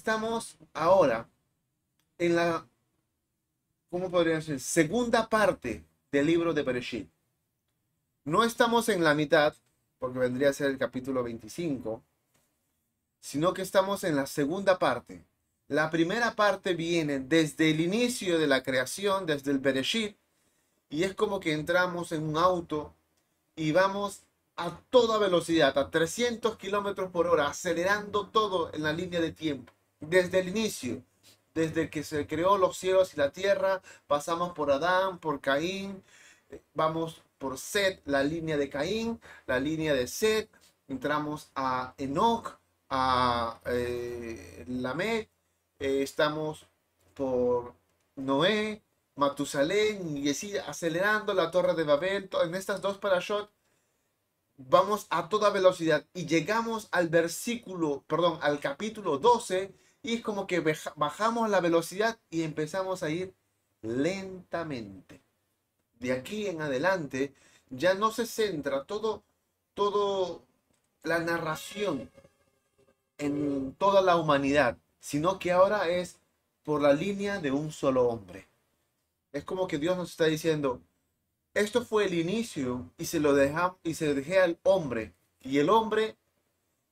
estamos ahora en la, ¿cómo podría decir? Segunda parte del libro de Bereshit. No estamos en la mitad, porque vendría a ser el capítulo 25, sino que estamos en la segunda parte. La primera parte viene desde el inicio de la creación, desde el Bereshit, y es como que entramos en un auto y vamos a toda velocidad, a 300 kilómetros por hora, acelerando todo en la línea de tiempo. Desde el inicio, desde que se creó los cielos y la tierra, pasamos por Adán, por Caín, vamos por Set, la línea de Caín, la línea de Set, entramos a Enoch, a eh, Lamech, eh, estamos por Noé, Matusalén y así acelerando la torre de Babel. En estas dos parashot vamos a toda velocidad y llegamos al versículo, perdón, al capítulo 12 y es como que bajamos la velocidad y empezamos a ir lentamente. De aquí en adelante ya no se centra todo, todo la narración en toda la humanidad, sino que ahora es por la línea de un solo hombre. Es como que Dios nos está diciendo, esto fue el inicio y se lo deja, y se dejé al hombre y el hombre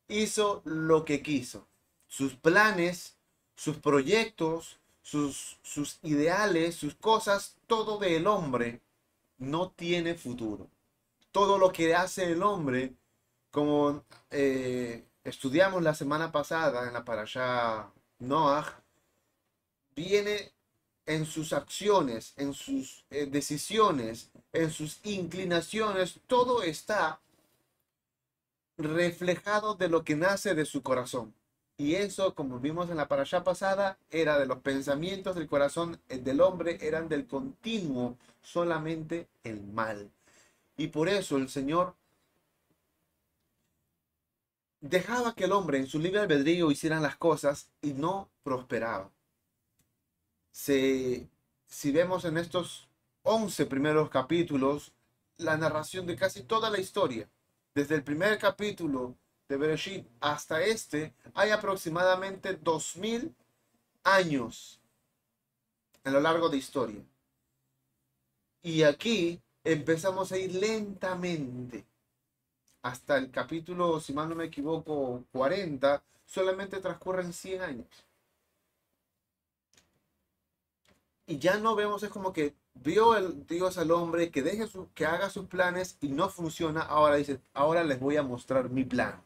hizo lo que quiso. Sus planes, sus proyectos, sus, sus ideales, sus cosas, todo del hombre no tiene futuro. Todo lo que hace el hombre, como eh, estudiamos la semana pasada en la parasha Noah, viene en sus acciones, en sus eh, decisiones, en sus inclinaciones, todo está reflejado de lo que nace de su corazón. Y eso, como vimos en la parasha pasada, era de los pensamientos del corazón del hombre, eran del continuo solamente el mal. Y por eso el Señor dejaba que el hombre en su libre albedrío hicieran las cosas y no prosperaba si vemos en estos 11 primeros capítulos la narración de casi toda la historia, desde el primer capítulo de Bereshit hasta este, hay aproximadamente 2000 años a lo largo de historia. Y aquí empezamos a ir lentamente hasta el capítulo, si mal no me equivoco, 40, solamente transcurren 100 años. y ya no vemos, es como que vio el Dios al hombre que deje su, que haga sus planes y no funciona, ahora dice, ahora les voy a mostrar mi plan.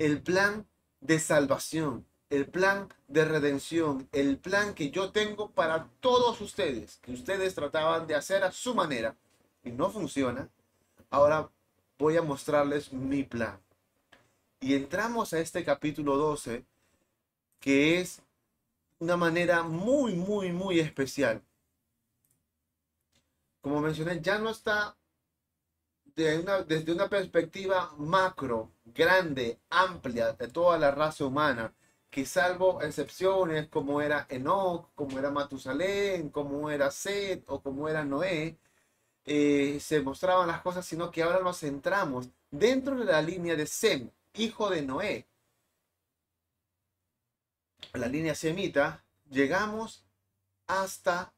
El plan de salvación, el plan de redención, el plan que yo tengo para todos ustedes, que ustedes trataban de hacer a su manera y no funciona, ahora voy a mostrarles mi plan. Y entramos a este capítulo 12, que es una manera muy, muy, muy especial. Como mencioné, ya no está desde una perspectiva macro, grande, amplia de toda la raza humana, que salvo excepciones como era Enoch, como era Matusalén, como era Seth o como era Noé, eh, se mostraban las cosas, sino que ahora nos centramos dentro de la línea de Sem, hijo de Noé, la línea semita, llegamos hasta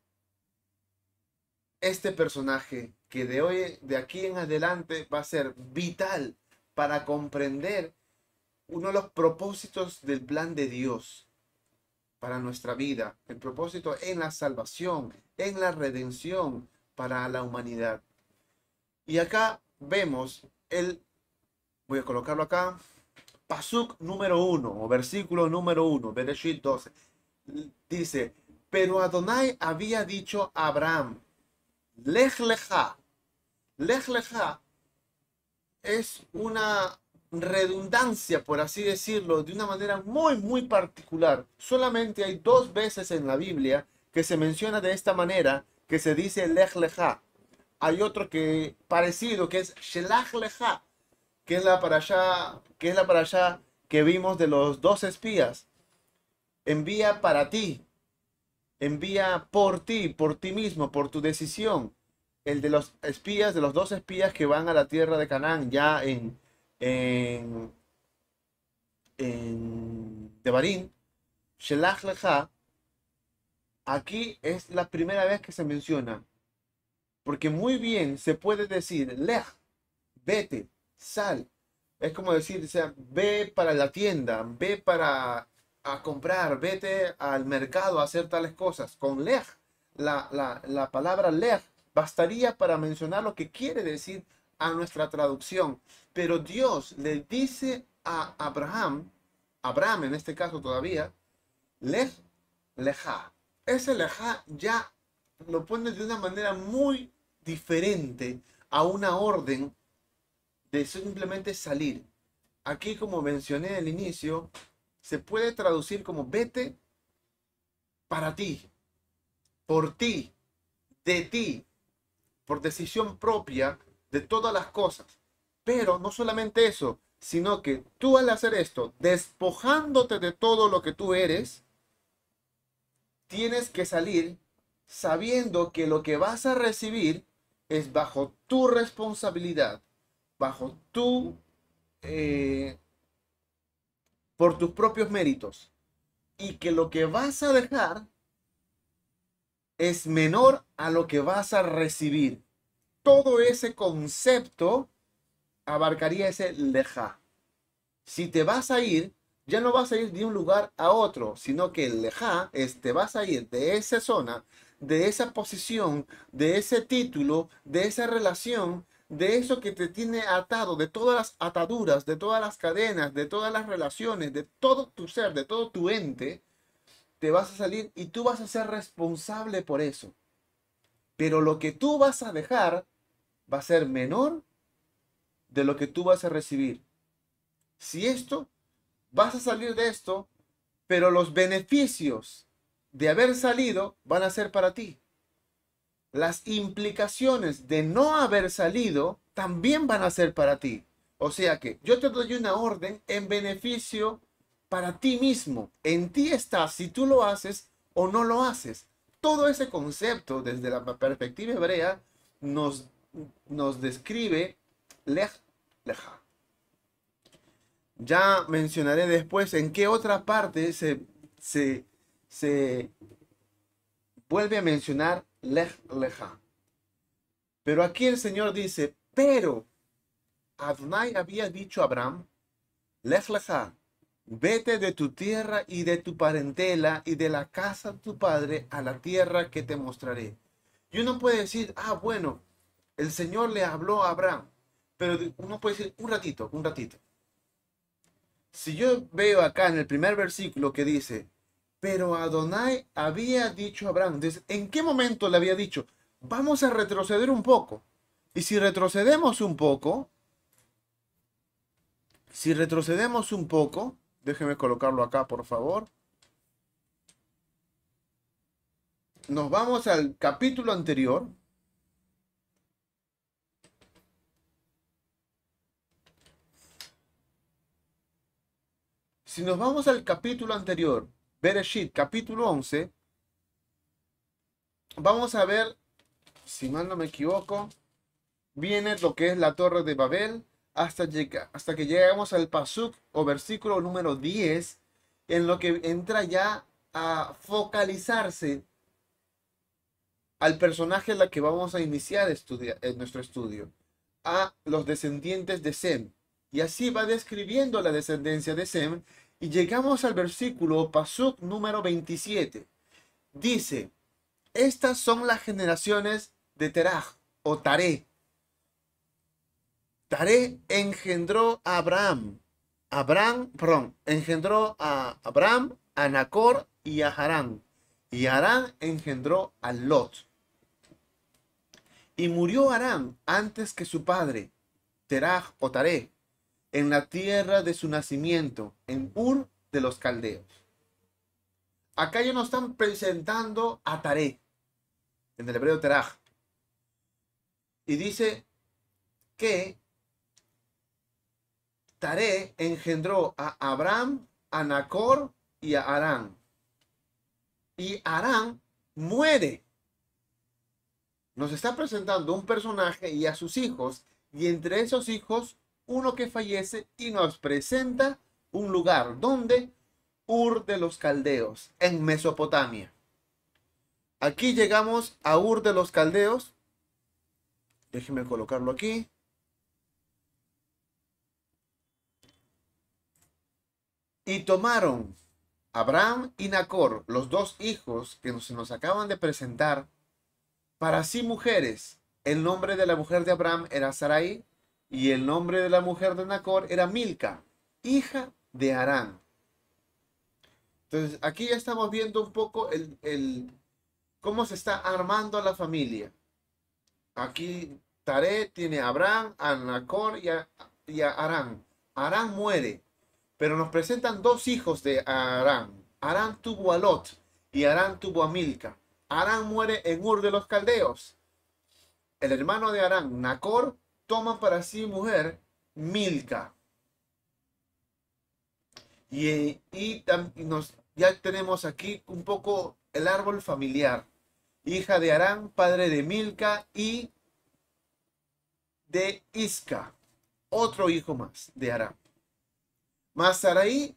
este personaje que de hoy, de aquí en adelante, va a ser vital para comprender uno de los propósitos del plan de Dios para nuestra vida, el propósito en la salvación, en la redención para la humanidad. Y acá vemos el, voy a colocarlo acá, Pasuk número uno, o versículo número uno, Bereshit 12. Dice, pero Adonai había dicho a Abraham, Lech lecha. Lecha es una redundancia, por así decirlo, de una manera muy, muy particular. Solamente hay dos veces en la Biblia que se menciona de esta manera, que se dice Lech lecha. Hay otro que parecido, que es Shelach lecha, que es la para allá, que es la para allá que vimos de los dos espías. Envía para ti, envía por ti, por ti mismo, por tu decisión. El de los espías, de los dos espías que van a la tierra de Canaán, ya en, en, en Devarim, Shelach Lecha, aquí es la primera vez que se menciona. Porque muy bien se puede decir, Lech, vete, sal. Es como decir, sea, ve para la tienda, ve para a comprar, vete al mercado a hacer tales cosas. Con Lech, la, la, la palabra Lech bastaría para mencionar lo que quiere decir a nuestra traducción. Pero Dios le dice a Abraham, Abraham en este caso todavía, Lej, leja. Ese leja ya lo pone de una manera muy diferente a una orden de simplemente salir. Aquí, como mencioné al inicio, se puede traducir como vete para ti, por ti, de ti, por decisión propia de todas las cosas. Pero no solamente eso, sino que tú al hacer esto, despojándote de todo lo que tú eres, tienes que salir sabiendo que lo que vas a recibir es bajo tu responsabilidad, bajo tu, eh, por tus propios méritos, y que lo que vas a dejar es menor a lo que vas a recibir. Todo ese concepto abarcaría ese leja. Si te vas a ir, ya no vas a ir de un lugar a otro, sino que el leja es te vas a ir de esa zona, de esa posición, de ese título, de esa relación, de eso que te tiene atado, de todas las ataduras, de todas las cadenas, de todas las relaciones, de todo tu ser, de todo tu ente, te vas a salir y tú vas a ser responsable por eso. Pero lo que tú vas a dejar va a ser menor de lo que tú vas a recibir. Si esto, vas a salir de esto, pero los beneficios de haber salido van a ser para ti. Las implicaciones de no haber salido también van a ser para ti. O sea que yo te doy una orden en beneficio para ti mismo. En ti está si tú lo haces o no lo haces. Todo ese concepto desde la perspectiva hebrea nos, nos describe lej, leja. Ya mencionaré después en qué otra parte se, se, se vuelve a mencionar lej, leja. Pero aquí el Señor dice, pero Adonai había dicho a Abraham, lej leja, vete de tu tierra y de tu parentela y de la casa de tu padre a la tierra que te mostraré. Y uno puede decir, ah, bueno, el Señor le habló a Abraham, pero uno puede decir, un ratito, un ratito. Si yo veo acá en el primer versículo que dice, pero Adonai había dicho a Abraham, ¿en qué momento le había dicho? Vamos a retroceder un poco. Y si retrocedemos un poco, si retrocedemos un poco, déjeme colocarlo acá, por favor. Nos vamos al capítulo anterior. Si nos vamos al capítulo anterior, Bereshit, capítulo 11, vamos a ver, si mal no me equivoco, viene lo que es la torre de Babel, hasta, hasta que llegamos al pasuk o versículo número 10, en lo que entra ya a focalizarse al personaje en la que vamos a iniciar en nuestro estudio, a los descendientes de Sem. Y así va describiendo la descendencia de Sem y llegamos al versículo Pasuk número 27. Dice, estas son las generaciones de Teraj o Taré. Taré engendró a Abraham. Abraham, perdón, engendró a Abraham, a Nacor y a Harán. Y Harán engendró a Lot. Y murió Harán antes que su padre, Teraj o Taré, en la tierra de su nacimiento, en Ur de los Caldeos. Acá ya nos están presentando a Taré, en el hebreo Teraj. Y dice que Taré engendró a Abraham, a Nacor y a Arán. Y Arán muere. Nos está presentando un personaje y a sus hijos, y entre esos hijos uno que fallece y nos presenta un lugar donde Ur de los Caldeos, en Mesopotamia. Aquí llegamos a Ur de los Caldeos. Déjenme colocarlo aquí. Y tomaron Abraham y Nacor, los dos hijos que se nos acaban de presentar, para sí mujeres. El nombre de la mujer de Abraham era Sarai y el nombre de la mujer de Nacor era Milca, hija de Arán. Entonces, aquí ya estamos viendo un poco el, cómo se está armando la familia. Aquí Tare tiene a Abraham, a Nacor y a, y a Arán. Arán muere, pero nos presentan dos hijos de Arán. Arán tuvo a Lot y Arán tuvo a Milca. Arán muere en Ur de los Caldeos. El hermano de Arán, Nacor, toma para sí mujer Milca. Y, y, ya tenemos aquí un poco el árbol familiar. Hija de Arán, padre de Milca y de Isca. Otro hijo más de Arán. Mas Sarai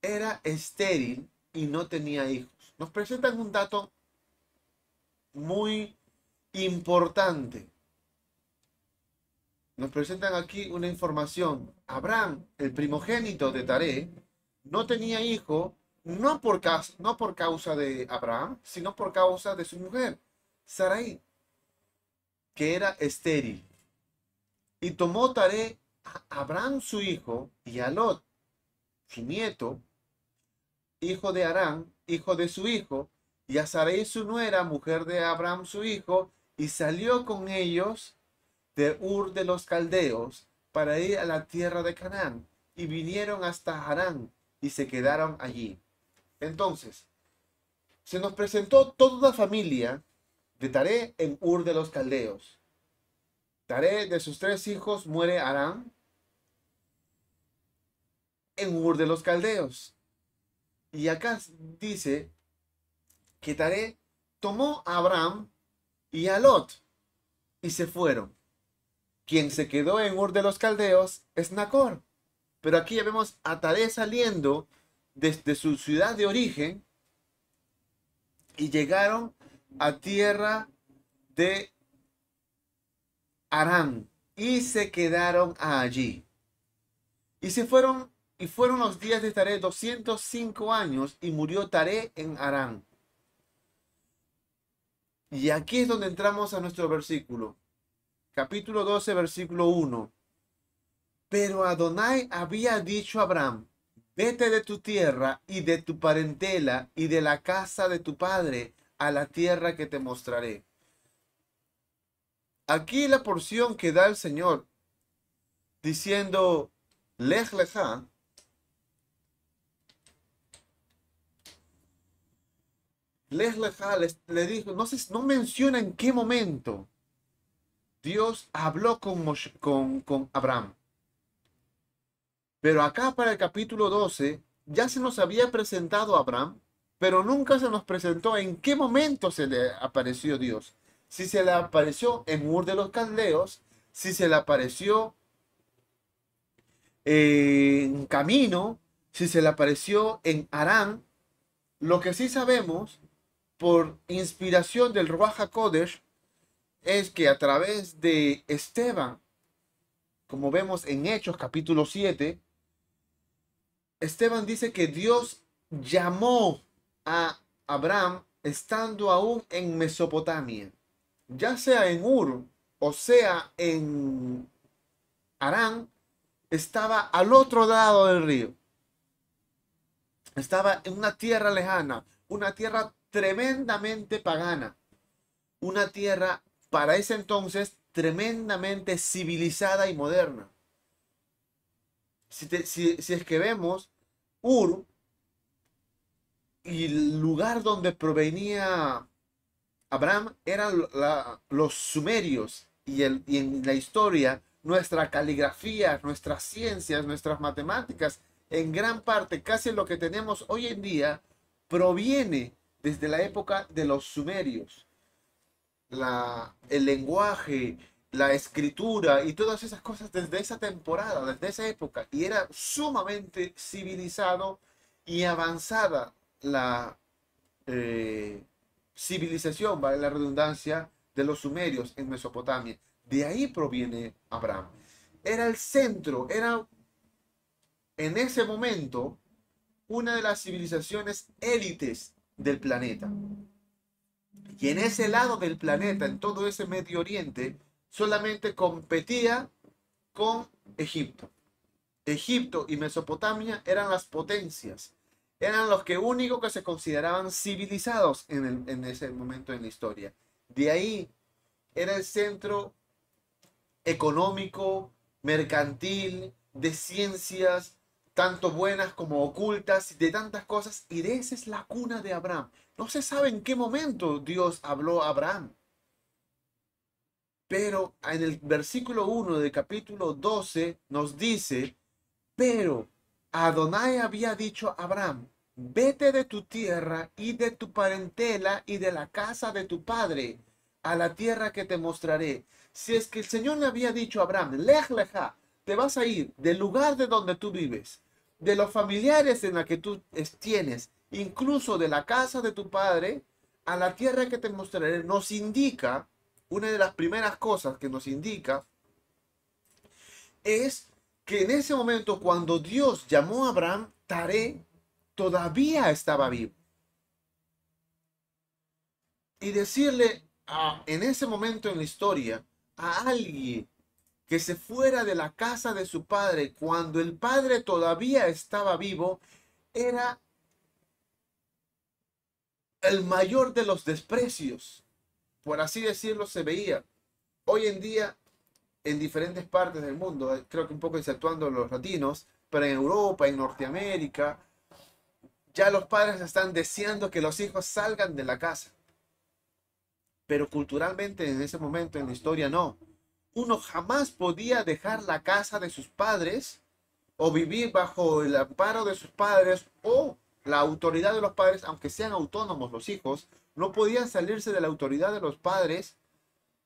era estéril y no tenía hijos. Nos presentan un dato muy importante. Nos presentan aquí una información. Abraham, el primogénito de Taré, no tenía hijo no por, causa, no por causa de Abraham, sino por causa de su mujer, Sarai, que era estéril. Y tomó Taré a Abraham su hijo y a Lot, su nieto, hijo de Arán, hijo de su hijo, y a Sarai su nuera, mujer de Abraham su hijo, y salió con ellos de Ur de los Caldeos para ir a la tierra de Canaán, y vinieron hasta Harán y se quedaron allí. Entonces, se nos presentó toda la familia de Taré en Ur de los Caldeos. Taré de sus tres hijos muere Arán en Ur de los Caldeos. Y acá dice que Taré tomó a Abraham y a Lot y se fueron. Quien se quedó en Ur de los Caldeos es Nacor. Pero aquí ya vemos a Taré saliendo desde su ciudad de origen y llegaron a tierra de Arán y se quedaron allí. Y se fueron y fueron los días de Taré 205 años y murió Taré en Arán. Y aquí es donde entramos a nuestro versículo. Capítulo 12, versículo 1. Pero Adonai había dicho a Abraham, vete de tu tierra y de tu parentela y de la casa de tu padre a la tierra que te mostraré. Aquí la porción que da el Señor diciendo, lej leja, Les le dijo, no, no menciona en qué momento Dios habló con, con, con Abraham. Pero acá para el capítulo 12 ya se nos había presentado Abraham, pero nunca se nos presentó en qué momento se le apareció Dios. Si se le apareció en Ur de los Caldeos, si se le apareció en camino, si se le apareció en Arán. Lo que sí sabemos por inspiración del Ruach Kodesh es que a través de Esteban, como vemos en Hechos capítulo 7, Esteban dice que Dios llamó a Abraham estando aún en Mesopotamia, ya sea en Ur o sea en Arán, estaba al otro lado del río. Estaba en una tierra lejana, una tierra tremendamente pagana, una tierra para ese entonces tremendamente civilizada y moderna. Si, es que vemos Ur y el lugar donde provenía Abraham eran los sumerios y, y en la historia nuestra caligrafía, nuestras ciencias, nuestras matemáticas, en gran parte casi lo que tenemos hoy en día proviene desde la época de los sumerios. La, el lenguaje, la escritura y todas esas cosas desde esa temporada, desde esa época. Y era sumamente civilizado y avanzada la eh, civilización, vale la redundancia, de los sumerios en Mesopotamia. De ahí proviene Abraham. Era el centro, era en ese momento una de las civilizaciones élites del planeta. Y en ese lado del planeta, en todo ese Medio Oriente, solamente competía con Egipto. Egipto y Mesopotamia eran las potencias, eran los que únicos que se consideraban civilizados en, en ese momento en la historia. De ahí era el centro económico, mercantil, de ciencias, tanto buenas como ocultas, de tantas cosas, y de esa es la cuna de Abraham. No se sabe en qué momento Dios habló a Abraham. Pero en el versículo 1 del capítulo 12 nos dice, pero Adonai había dicho a Abraham, vete de tu tierra y de tu parentela y de la casa de tu padre a la tierra que te mostraré. Si es que el Señor le había dicho a Abraham, lej te vas a ir del lugar de donde tú vives, de los familiares en la que tú tienes, incluso de la casa de tu padre, a la tierra que te mostraré, nos indica, una de las primeras cosas que nos indica, es que en ese momento cuando Dios llamó a Abraham, Taré todavía estaba vivo. Y decirle en ese momento en la historia a alguien que se fuera de la casa de su padre cuando el padre todavía estaba vivo, era el mayor de los desprecios. Por así decirlo, se veía. Hoy en día, en diferentes partes del mundo, creo que un poco exceptuando los latinos, pero en Europa, en Norteamérica, ya los padres están deseando que los hijos salgan de la casa. Pero culturalmente en ese momento en la historia no. Uno jamás podía dejar la casa de sus padres o vivir bajo el amparo de sus padres o la autoridad de los padres, aunque sean autónomos los hijos, no podían salirse de la autoridad de los padres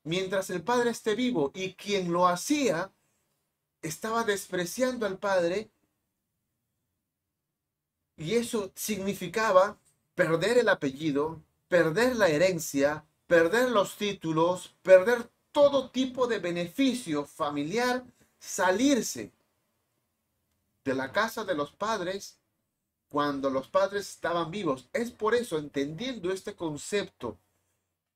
mientras el padre esté vivo. Y quien lo hacía estaba despreciando al padre y eso significaba perder el apellido, perder la herencia, perder los títulos, perder todo tipo de beneficio familiar, salirse de la casa de los padres cuando los padres estaban vivos. Es por eso, entendiendo este concepto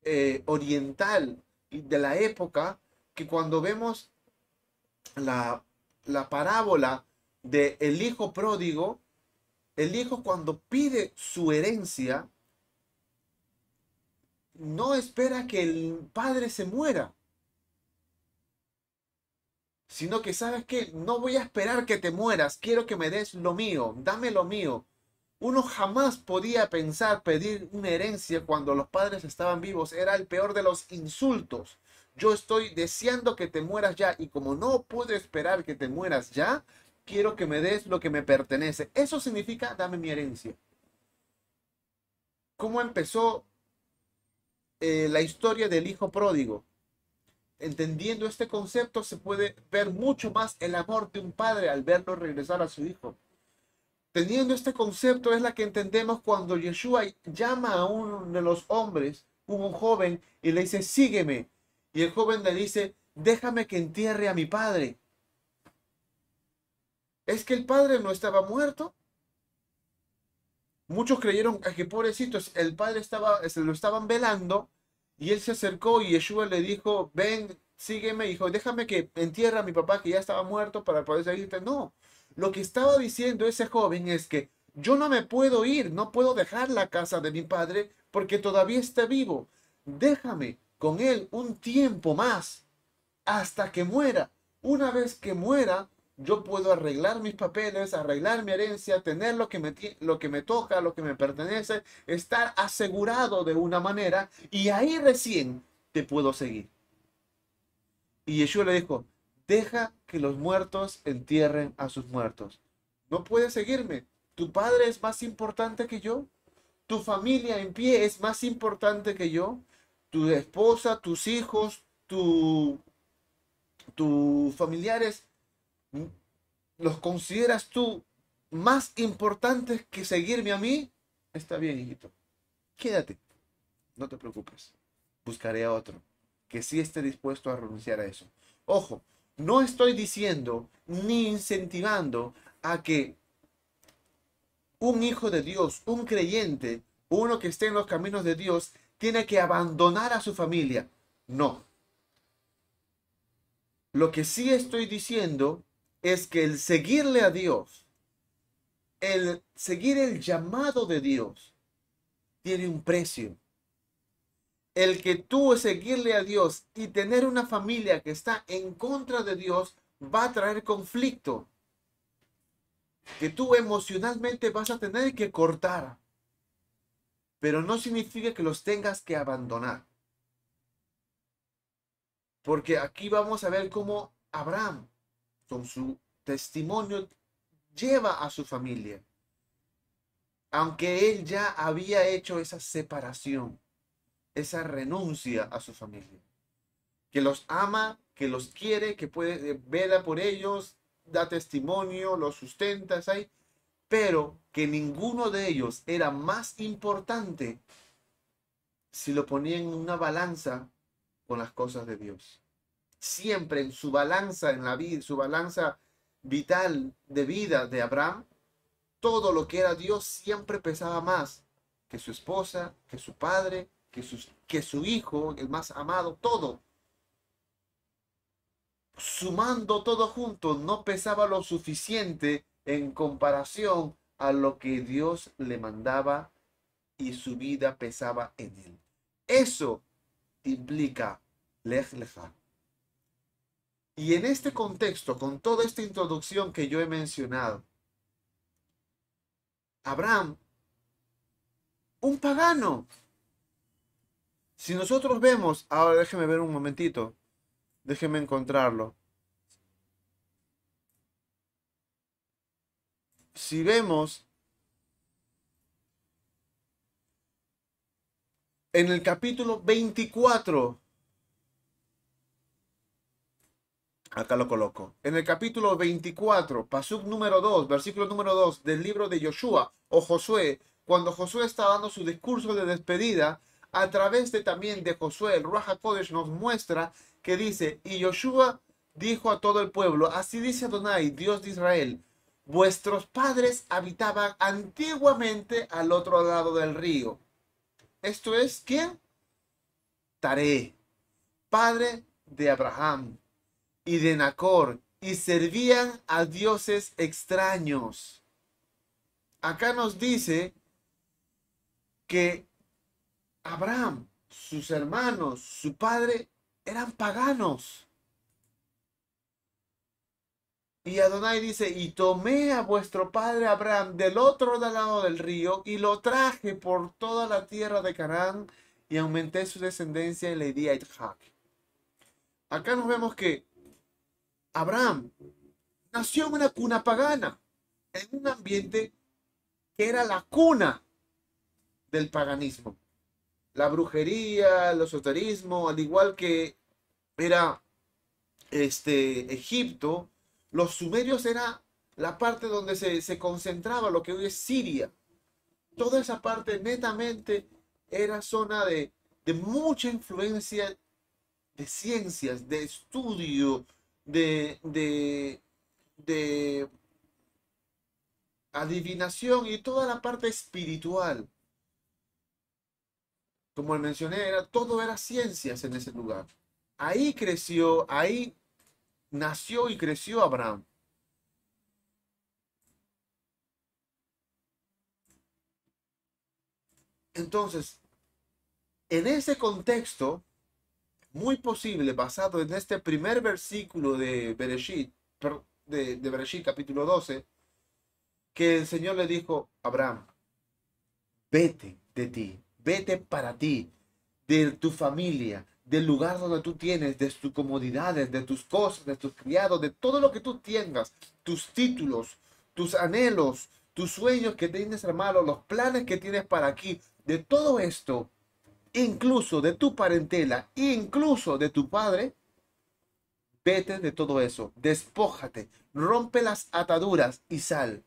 eh, oriental de la época, que cuando vemos la, la parábola de el hijo pródigo, el hijo cuando pide su herencia, no espera que el padre se muera, sino que sabes que no voy a esperar que te mueras, quiero que me des lo mío, dame lo mío. Uno jamás podía pensar pedir una herencia cuando los padres estaban vivos, era el peor de los insultos. Yo estoy deseando que te mueras ya y como no puedo esperar que te mueras ya, quiero que me des lo que me pertenece. Eso significa dame mi herencia. ¿Cómo empezó eh, la historia del hijo pródigo. Entendiendo este concepto se puede ver mucho más el amor de un padre al verlo regresar a su hijo. Teniendo este concepto es la que entendemos cuando Yeshua llama a uno de los hombres, un joven, y le dice, sígueme. Y el joven le dice, déjame que entierre a mi padre. ¿Es que el padre no estaba muerto? Muchos creyeron que pobrecitos, el padre estaba, se lo estaban velando y él se acercó y Yeshua le dijo, ven, sígueme, hijo, déjame que entierre a mi papá que ya estaba muerto para poder seguirte. No, lo que estaba diciendo ese joven es que yo no me puedo ir, no puedo dejar la casa de mi padre porque todavía está vivo. Déjame con él un tiempo más hasta que muera. Una vez que muera, yo puedo arreglar mis papeles, arreglar mi herencia, tener lo que me, lo que me toca, lo que me pertenece, estar asegurado de una manera y ahí recién te puedo seguir. Y Yeshua le dijo, deja que los muertos entierren a sus muertos. No puedes seguirme. Tu padre es más importante que yo. Tu familia en pie es más importante que yo. Tu esposa, tus hijos, tu, tus familiares ¿los consideras tú más importantes que seguirme a mí, está bien, hijito. Quédate. No te preocupes. Buscaré a otro que sí esté dispuesto a renunciar a eso. Ojo, no estoy diciendo ni incentivando a que un hijo de Dios, un creyente, uno que esté en los caminos de Dios, tiene que abandonar a su familia. No. Lo que sí estoy diciendo es que el seguirle a Dios, el seguir el llamado de Dios, tiene un precio. El que tú seguirle a Dios y tener una familia que está en contra de Dios va a traer conflicto. Que tú emocionalmente vas a tener que cortar. Pero no significa que los tengas que abandonar. Porque aquí vamos a ver cómo Abraham, con su testimonio, lleva a su familia. Aunque él ya había hecho esa separación, esa renuncia a su familia. Que los ama, que los quiere, que puede, eh, vela por ellos, da testimonio, los sustenta, ahí, pero que ninguno de ellos era más importante si lo ponía en una balanza con las cosas de Dios. Siempre en su balanza en la vida, su balanza vital de vida de Abraham, todo lo que era Dios siempre pesaba más que su esposa, que su padre, que, que su hijo, el más amado, todo. Sumando todo junto, no pesaba lo suficiente en comparación a lo que Dios le mandaba y su vida pesaba en él. Eso implica lej. Y en este contexto, con toda esta introducción que yo he mencionado, Abraham, un pagano. Si nosotros vemos, ahora déjeme ver un momentito, déjeme encontrarlo. Si vemos en el capítulo 24 Acá lo coloco. En el capítulo 24, pasuk número 2, versículo número 2 del libro de Joshua o Josué, cuando Josué está dando su discurso de despedida, a través de también de Josué, el Ruach Kodesh nos muestra que dice, y Joshua dijo a todo el pueblo, así dice Adonai, Dios de Israel, vuestros padres habitaban antiguamente al otro lado del río. Esto es, ¿quién? Tare, padre de Abraham, y de Nacor y servían a dioses extraños. Acá nos dice que Abraham, sus hermanos, su padre, eran paganos. Y Adonai dice, y tomé a vuestro padre Abraham del otro lado del río y lo traje por toda la tierra de Canaán y aumenté su descendencia y le di a. Acá nos vemos que Abraham nació en una cuna pagana, en un ambiente que era la cuna del paganismo. La brujería, el esoterismo, al igual que era este Egipto, los sumerios era la parte donde se, se concentraba lo que hoy es Siria. Toda esa parte netamente era zona de, de mucha influencia de ciencias, de estudio, de, de, de adivinación y toda la parte espiritual. Como mencioné, era, todo era ciencias en ese lugar. Ahí creció, ahí nació y creció Abraham. Entonces, en ese contexto, muy posible, basado en este primer versículo de Bereshit, de, de Bereshit capítulo 12, que el Señor le dijo a Abraham, vete de ti, vete para ti, de tu familia, del lugar donde tú tienes, de tus comodidades, de tus cosas, de tus criados, de todo lo que tú tengas, tus títulos, tus anhelos, tus sueños que tienes, hermano, los planes que tienes para aquí, de todo esto, incluso de tu parentela, incluso de tu padre, vete de todo eso, despójate, rompe las ataduras y sal.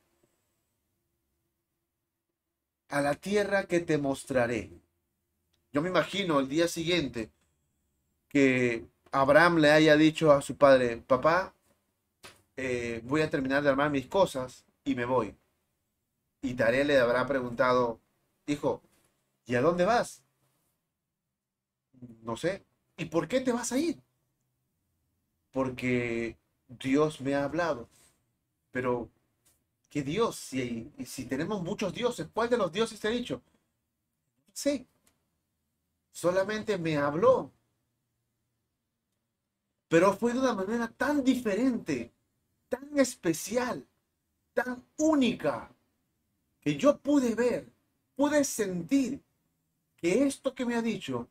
a la tierra que te mostraré. Yo me imagino el día siguiente que Abraham le haya dicho a su padre, papá, eh, voy a terminar de armar mis cosas y me voy. Y Taré le habrá preguntado, hijo, ¿y a dónde vas? No sé. ¿Y por qué te vas a ir? Porque Dios me ha hablado. Pero, ¿qué Dios? Si, si tenemos muchos dioses, ¿cuál de los dioses te ha dicho? Sí. Solamente me habló. Pero fue de una manera tan diferente, tan especial, tan única, que yo pude ver, pude sentir que esto que me ha dicho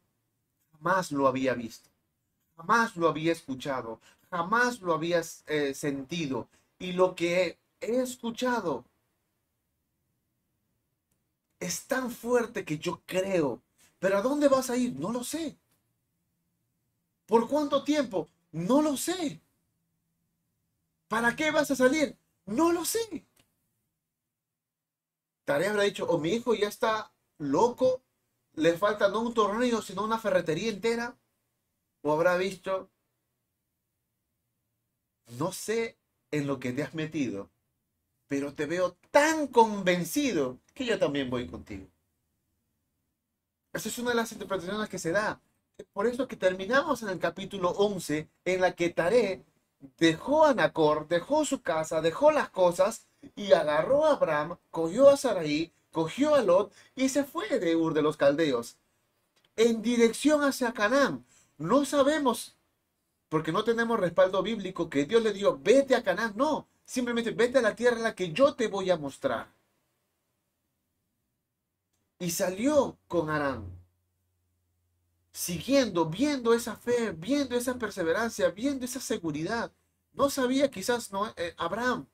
jamás lo había visto, jamás lo había escuchado, jamás lo había eh, sentido. Y lo que he escuchado es tan fuerte que yo creo. Pero ¿a dónde vas a ir? No lo sé. ¿Por cuánto tiempo? No lo sé. ¿Para qué vas a salir? No lo sé. Tarea habrá dicho, o mi hijo ya está loco, le falta no un tornillo, sino una ferretería entera. O habrá visto, no sé en lo que te has metido, pero te veo tan convencido que yo también voy contigo. Esa es una de las interpretaciones que se da. Por eso que terminamos en el capítulo 11, en la que Taré dejó a Nacor, dejó su casa, dejó las cosas y agarró a Abraham, cogió a Sarai, cogió a Lot y se fue de Ur de los Caldeos en dirección hacia Canaán. No sabemos, porque no tenemos respaldo bíblico, que Dios le dio, vete a Canaán. No, simplemente vete a la tierra en la que yo te voy a mostrar. Y salió con Arán, siguiendo, viendo esa fe, viendo esa perseverancia, viendo esa seguridad. No sabía quizás no, eh, Abraham.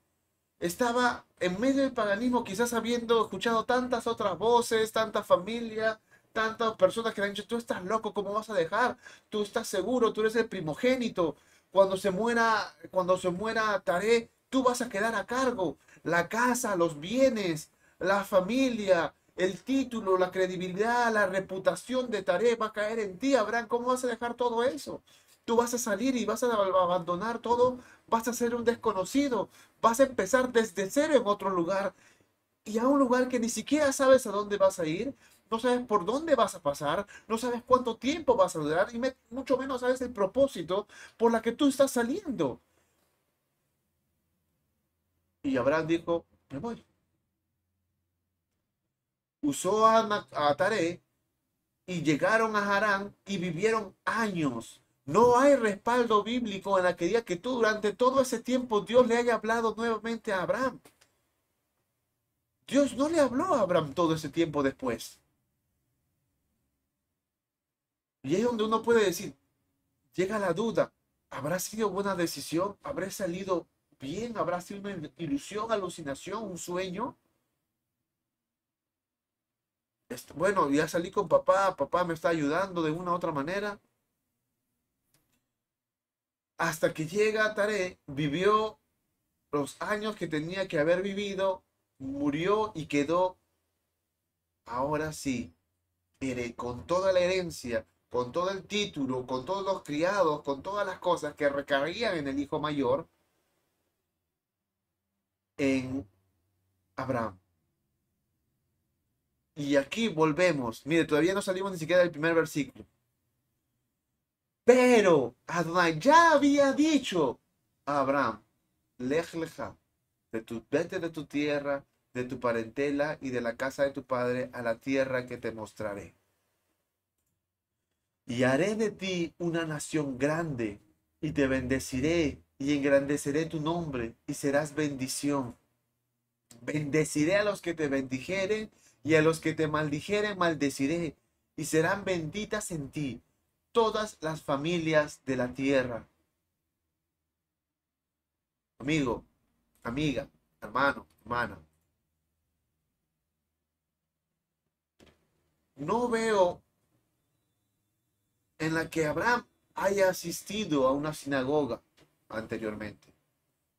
Estaba en medio del paganismo, quizás habiendo escuchado tantas otras voces, tanta familia, tantas personas que le han dicho, tú estás loco, ¿cómo vas a dejar? Tú estás seguro, tú eres el primogénito. Cuando se muera, cuando se muera Taré, tú vas a quedar a cargo. La casa, los bienes, la familia, el título, la credibilidad, la reputación de Taré va a caer en ti, Abraham. ¿Cómo vas a dejar todo eso? Tú vas a salir y vas a abandonar todo, vas a ser un desconocido, vas a empezar desde cero en otro lugar y a un lugar que ni siquiera sabes a dónde vas a ir, no sabes por dónde vas a pasar, no sabes cuánto tiempo vas a durar y mucho menos sabes el propósito por la que tú estás saliendo. Y Abraham dijo, me voy. Usó a, a y llegaron a Harán y vivieron años. No hay respaldo bíblico en la que que tú durante todo ese tiempo Dios le haya hablado nuevamente a Abraham. Dios no le habló a Abraham todo ese tiempo después. Y es donde uno puede decir, llega la duda, ¿habrá sido buena decisión? ¿Habrá salido bien? ¿Habrá sido una ilusión, alucinación, un sueño? Bueno, ya salí con papá, papá me está ayudando de una u otra manera. Hasta que llega Taré, vivió los años que tenía que haber vivido, murió y quedó, ahora sí, con toda la herencia, con todo el título, con todos los criados, con todas las cosas que recaían en el hijo mayor, en Abraham. Y aquí volvemos. Mire, todavía no salimos ni siquiera del primer versículo. Pero Adonai ya había dicho a Abraham, lej leja, de tu, vete de tu tierra, de tu parentela y de la casa de tu padre a la tierra que te mostraré y haré de ti una nación grande, y te bendeciré y engrandeceré tu nombre, y serás bendición. Bendeciré a los que te bendijeren, y a los que te maldijeren maldeciré, y serán benditas en ti todas las familias de la tierra. Amigo, amiga, hermano, hermana. No veo en la que Abraham haya asistido a una sinagoga anteriormente,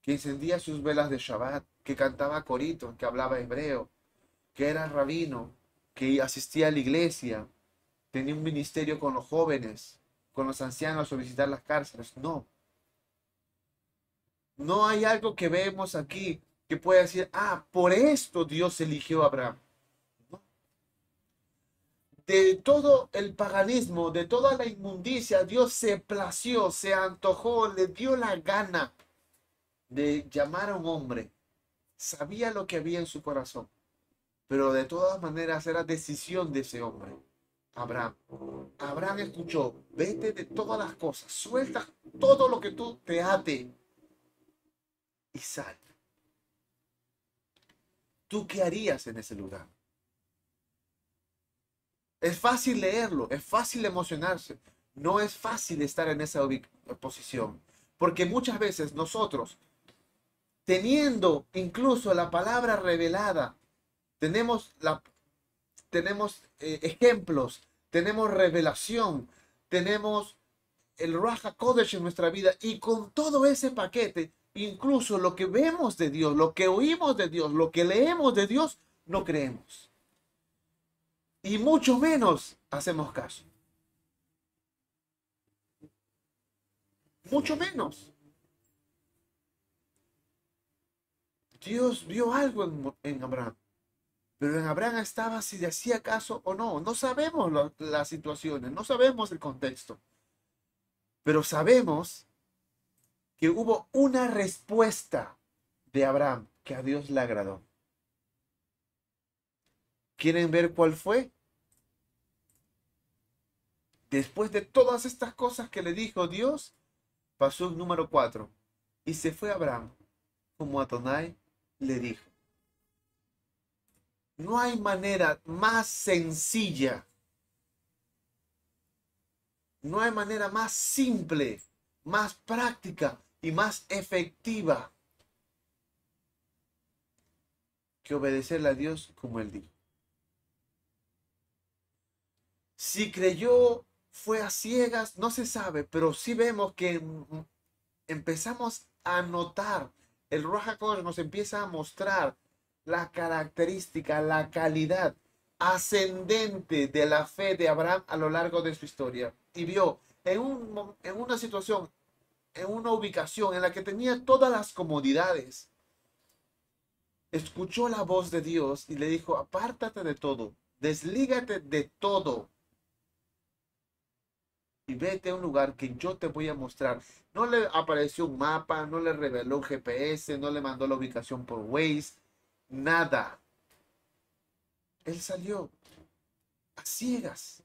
que encendía sus velas de Shabbat, que cantaba corito, que hablaba hebreo, que era rabino, que asistía a la iglesia, tenía un ministerio con los jóvenes, con los ancianos o visitar las cárceles. No. No hay algo que vemos aquí que pueda decir, ah, por esto Dios eligió a Abraham. De todo el paganismo, de toda la inmundicia, Dios se plació, se antojó, le dio la gana de llamar a un hombre. Sabía lo que había en su corazón, pero de todas maneras era decisión de ese hombre. Abraham. Abraham escuchó, vete de todas las cosas, suelta todo lo que tú te ate y sal. ¿Tú qué harías en ese lugar? Es fácil leerlo, es fácil emocionarse, no es fácil estar en esa posición, porque muchas veces nosotros, teniendo incluso la palabra revelada, tenemos, la, tenemos eh, ejemplos, tenemos revelación, tenemos el Raja Kodesh en nuestra vida y con todo ese paquete, incluso lo que vemos de Dios, lo que oímos de Dios, lo que leemos de Dios, no creemos. Y mucho menos hacemos caso. Mucho menos. Dios vio algo en, en Abraham. Pero en Abraham estaba si le hacía caso o no. No sabemos las situaciones, no sabemos el contexto. Pero sabemos que hubo una respuesta de Abraham que a Dios le agradó. ¿Quieren ver cuál fue? Después de todas estas cosas que le dijo Dios, pasó el número 4. Y se fue Abraham, como Adonai le dijo. No hay manera más sencilla. No hay manera más simple, más práctica y más efectiva que obedecerle a Dios como Él dijo. Si creyó, fue a ciegas, no se sabe, pero sí vemos que empezamos a notar, el Roja nos empieza a mostrar la característica, la calidad ascendente de la fe de Abraham a lo largo de su historia. Y vio en, un, en una situación, en una ubicación en la que tenía todas las comodidades, escuchó la voz de Dios y le dijo, apártate de todo, deslígate de todo y vete a un lugar que yo te voy a mostrar. No le apareció un mapa, no le reveló un GPS, no le mandó la ubicación por Waze, nada. Él salió a ciegas.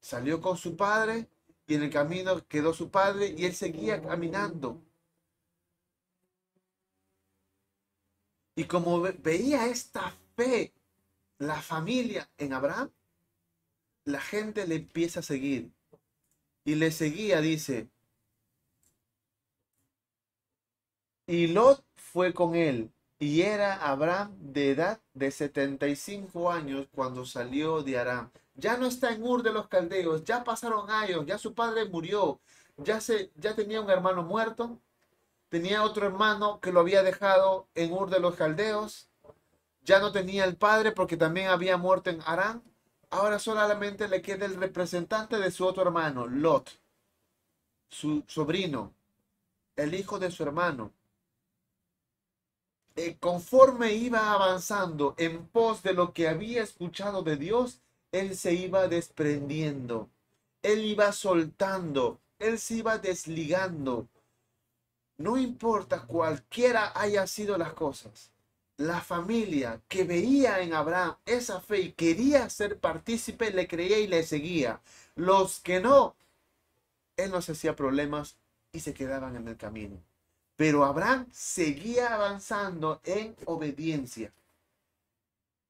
Salió con su padre y en el camino quedó su padre y él seguía caminando. Y como veía esta fe, la familia en Abraham, la gente le empieza a seguir. Y le seguía, dice. Y Lot fue con él. Y era Abraham de edad de 75 años cuando salió de Aram. Ya no está en Ur de los Caldeos, ya pasaron años, ya su padre murió, ya, se, ya tenía un hermano muerto, tenía otro hermano que lo había dejado en Ur de los Caldeos, ya no tenía el padre porque también había muerto en Aram. Ahora solamente le queda el representante de su otro hermano, Lot, su sobrino, el hijo de su hermano. Eh, conforme iba avanzando en pos de lo que había escuchado de Dios, él se iba desprendiendo, él iba soltando, él se iba desligando. No importa cualquiera haya sido las cosas, la familia que veía en Abraham esa fe y quería ser partícipe, le creía y le seguía. Los que no, él no se hacía problemas y se quedaban en el camino. Pero Abraham seguía avanzando en obediencia.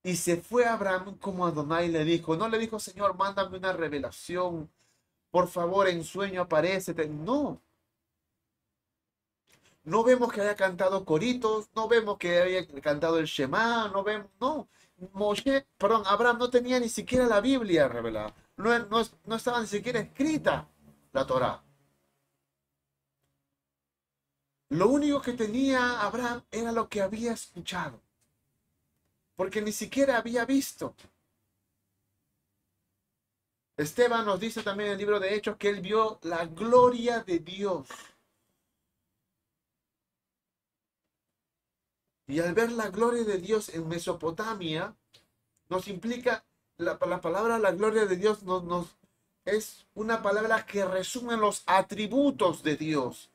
Y se fue Abraham como Adonai le dijo. No le dijo, Señor, mándame una revelación. Por favor, en sueño aparecete. No. No vemos que haya cantado coritos. No vemos que haya cantado el Shema. No vemos. No. Moshe, perdón, Abraham no tenía ni siquiera la Biblia revelada. No, no, no estaba ni siquiera escrita la Torah. Lo único que tenía Abraham era lo que había escuchado. porque ni siquiera había visto. Esteban nos dice también en el libro de Hechos que él vio la gloria de Dios. Y al ver la gloria de Dios en Mesopotamia, nos implica, la, palabra la gloria de Dios nos, nos, es una palabra que resume los atributos de Dios,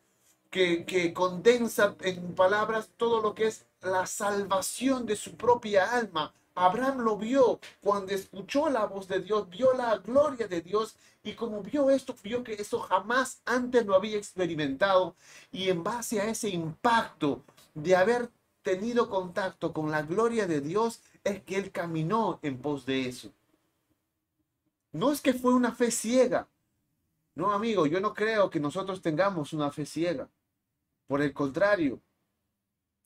que, condensa en palabras todo lo que es la salvación de su propia alma, Abraham lo vio cuando escuchó la voz de Dios, vio la gloria de Dios y como vio esto, vio que eso jamás antes lo había experimentado y en base a ese impacto de haber tenido contacto con la gloria de Dios es que él caminó en pos de eso. No es que fue una fe ciega. No, amigo, yo no creo que nosotros tengamos una fe ciega. Por el contrario,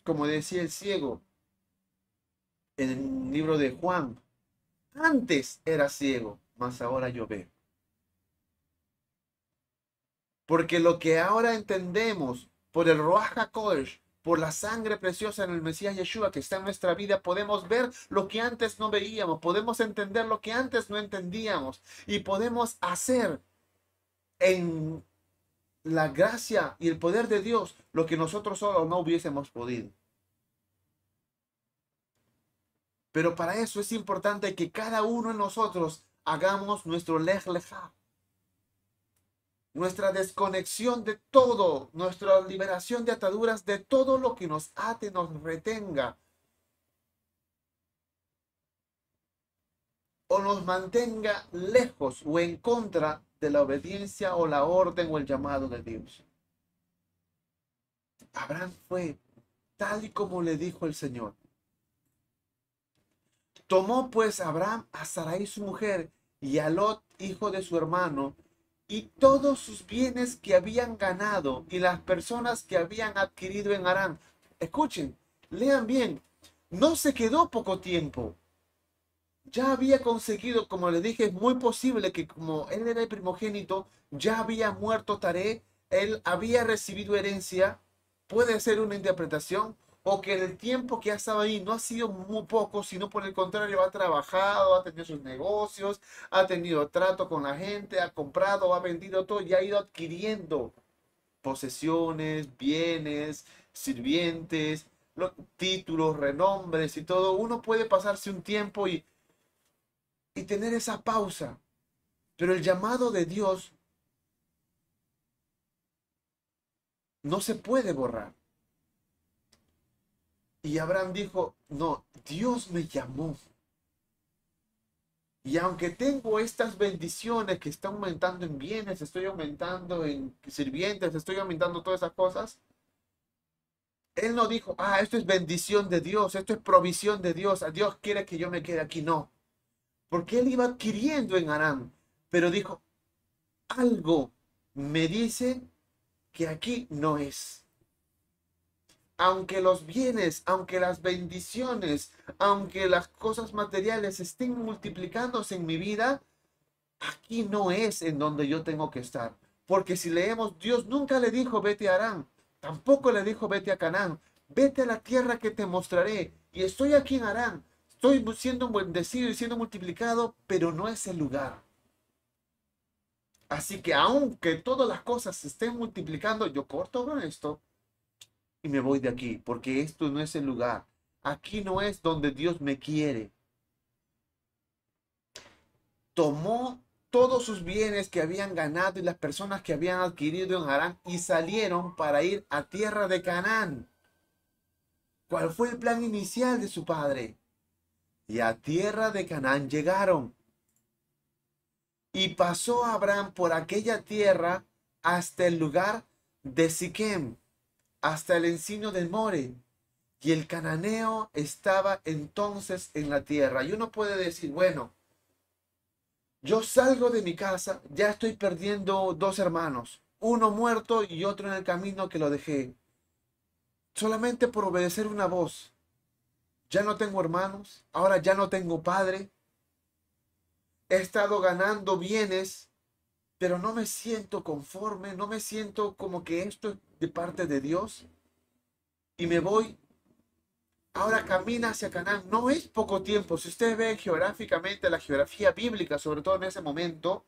como decía el ciego, en el libro de Juan. Antes era ciego, mas ahora yo veo. Porque lo que ahora entendemos por el Ruach HaKodesh, por la sangre preciosa en el Mesías Yeshua que está en nuestra vida, podemos ver lo que antes no veíamos, podemos entender lo que antes no entendíamos y podemos hacer en la gracia y el poder de Dios lo que nosotros solo no hubiésemos podido. Pero para eso es importante que cada uno de nosotros hagamos nuestro lej leja. Nuestra desconexión de todo, nuestra liberación de ataduras de todo lo que nos ate, nos retenga. O nos mantenga lejos o en contra de la obediencia o la orden o el llamado de Dios. Abraham fue tal y como le dijo el Señor. Tomó pues Abraham a Sarai su mujer y a Lot, hijo de su hermano, y todos sus bienes que habían ganado y las personas que habían adquirido en Arán. Escuchen, lean bien, no se quedó poco tiempo. Ya había conseguido, como le dije, es muy posible que como él era el primogénito, ya había muerto Taré, él había recibido herencia, puede ser una interpretación, o que el tiempo que ha estado ahí no ha sido muy poco, sino por el contrario, ha trabajado, ha tenido sus negocios, ha tenido trato con la gente, ha comprado, ha vendido todo y ha ido adquiriendo posesiones, bienes, sirvientes, títulos, renombres y todo. Uno puede pasarse un tiempo y, y tener esa pausa, pero el llamado de Dios no se puede borrar. Y Abraham dijo, no, Dios me llamó. Y aunque tengo estas bendiciones que están aumentando en bienes, estoy aumentando en sirvientes, estoy aumentando todas esas cosas, él no dijo, ah, esto es bendición de Dios, esto es provisión de Dios, Dios quiere que yo me quede aquí. No, porque él iba adquiriendo en Aram, pero dijo, algo me dice que aquí no es. Aunque los bienes, aunque las bendiciones, aunque las cosas materiales estén multiplicándose en mi vida, aquí no es en donde yo tengo que estar. Porque si leemos, Dios nunca le dijo vete a Arán, tampoco le dijo vete a Canaán, vete a la tierra que te mostraré. Y estoy aquí en Arán, estoy siendo bendecido y siendo multiplicado, pero no es el lugar. Así que aunque todas las cosas se estén multiplicando, yo corto con esto y me voy de aquí, porque esto no es el lugar. Aquí no es donde Dios me quiere. Tomó todos sus bienes que habían ganado y las personas que habían adquirido en Harán y salieron para ir a tierra de Canaán. ¿Cuál fue el plan inicial de su padre? Y a tierra de Canaán llegaron. Y pasó Abraham por aquella tierra hasta el lugar de Siquem hasta el encino del More. Y el cananeo estaba entonces en la tierra. Y uno puede decir, bueno, yo salgo de mi casa, ya estoy perdiendo dos hermanos, uno muerto y otro en el camino que lo dejé, solamente por obedecer una voz. Ya no tengo hermanos, ahora ya no tengo padre. He estado ganando bienes, pero no me siento conforme, no me siento como que esto de parte de Dios y me voy ahora camina hacia Canaán. No es poco tiempo. Si ustedes ven geográficamente la geografía bíblica, sobre todo en ese momento,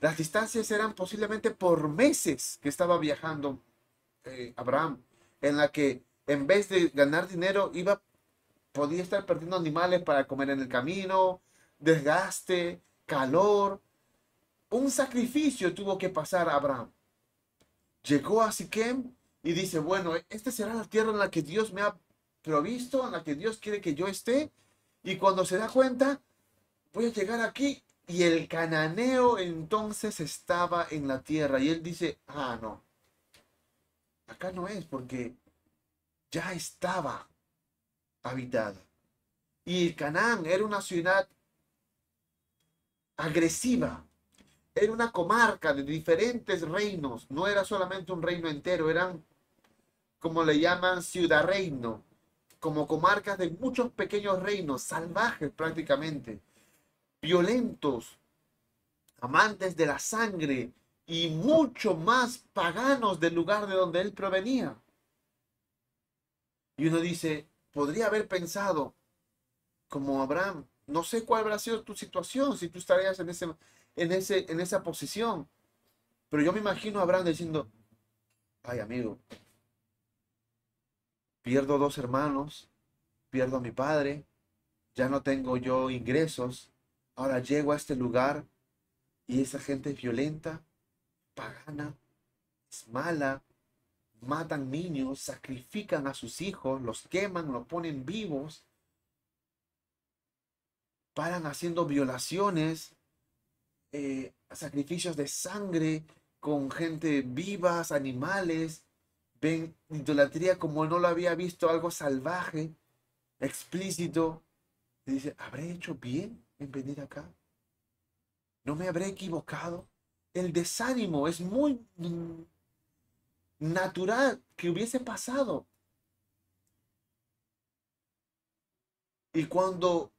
las distancias eran posiblemente por meses que estaba viajando eh, Abraham, en la que en vez de ganar dinero iba podía estar perdiendo animales para comer en el camino, desgaste, calor. Un sacrificio tuvo que pasar Abraham. Llegó a Siquem y dice, bueno, esta será la tierra en la que Dios me ha provisto, en la que Dios quiere que yo esté. Y cuando se da cuenta, voy a llegar aquí. Y el cananeo entonces estaba en la tierra. Y él dice, ah, no. Acá no es porque ya estaba habitada. Y Canaán era una ciudad agresiva. Era una comarca de diferentes reinos. No era solamente un reino entero, eran, como le llaman, ciudad reino. Como comarcas de muchos pequeños reinos, salvajes prácticamente, violentos, amantes de la sangre y mucho más paganos del lugar de donde él provenía. Y uno dice, podría haber pensado, como Abraham, no sé cuál habrá sido tu situación, si tú estarías en, ese, en, ese, en esa posición. Pero yo me imagino a Abraham diciendo, ay amigo, pierdo dos hermanos, pierdo a mi padre, ya no tengo yo ingresos, ahora llego a este lugar y esa gente es violenta, pagana, es mala, matan niños, sacrifican a sus hijos, los queman, los ponen vivos, paran haciendo violaciones, eh, sacrificios de sangre con gente vivas, animales, ven idolatría como no lo había visto, algo salvaje, explícito. Y dice, ¿habré hecho bien en venir acá? ¿No me habré equivocado? El desánimo es muy natural que hubiese pasado. Y cuando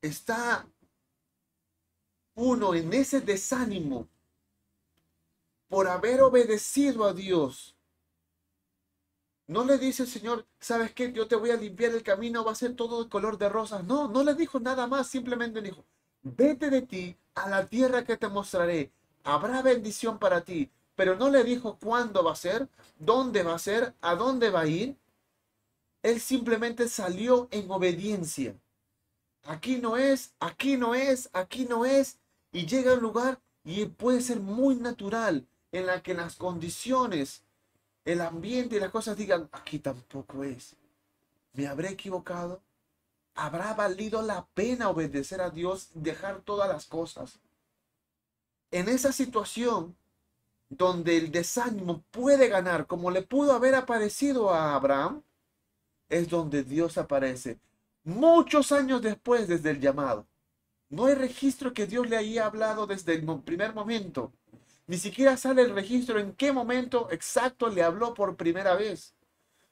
está uno en ese desánimo por haber obedecido a Dios, no le dice el Señor, ¿sabes qué? Yo te voy a limpiar el camino, va a ser todo de color de rosas. No, no le dijo nada más, simplemente dijo, vete de ti a la tierra que te mostraré. Habrá bendición para ti pero no le dijo cuándo va a ser, dónde va a ser, a dónde va a ir. Él simplemente salió en obediencia. Aquí no es, aquí no es, aquí no es. Y llega al lugar y puede ser muy natural en la que las condiciones, el ambiente y las cosas digan, aquí tampoco es. ¿Me habré equivocado? ¿Habrá valido la pena obedecer a Dios, dejar todas las cosas? En esa situación, donde el desánimo puede ganar, como le pudo haber aparecido a Abraham, es donde Dios aparece muchos años después desde el llamado. No hay registro que Dios le haya hablado desde el primer momento. Ni siquiera sale el registro en qué momento exacto le habló por primera vez.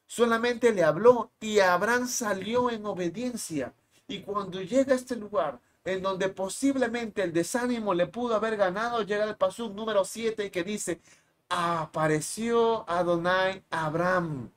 Solamente le habló y Abraham salió en obediencia. Y cuando llega a este lugar, en donde posiblemente el desánimo le pudo haber ganado, llega el paso número 7 que dice, apareció Adonai Abraham.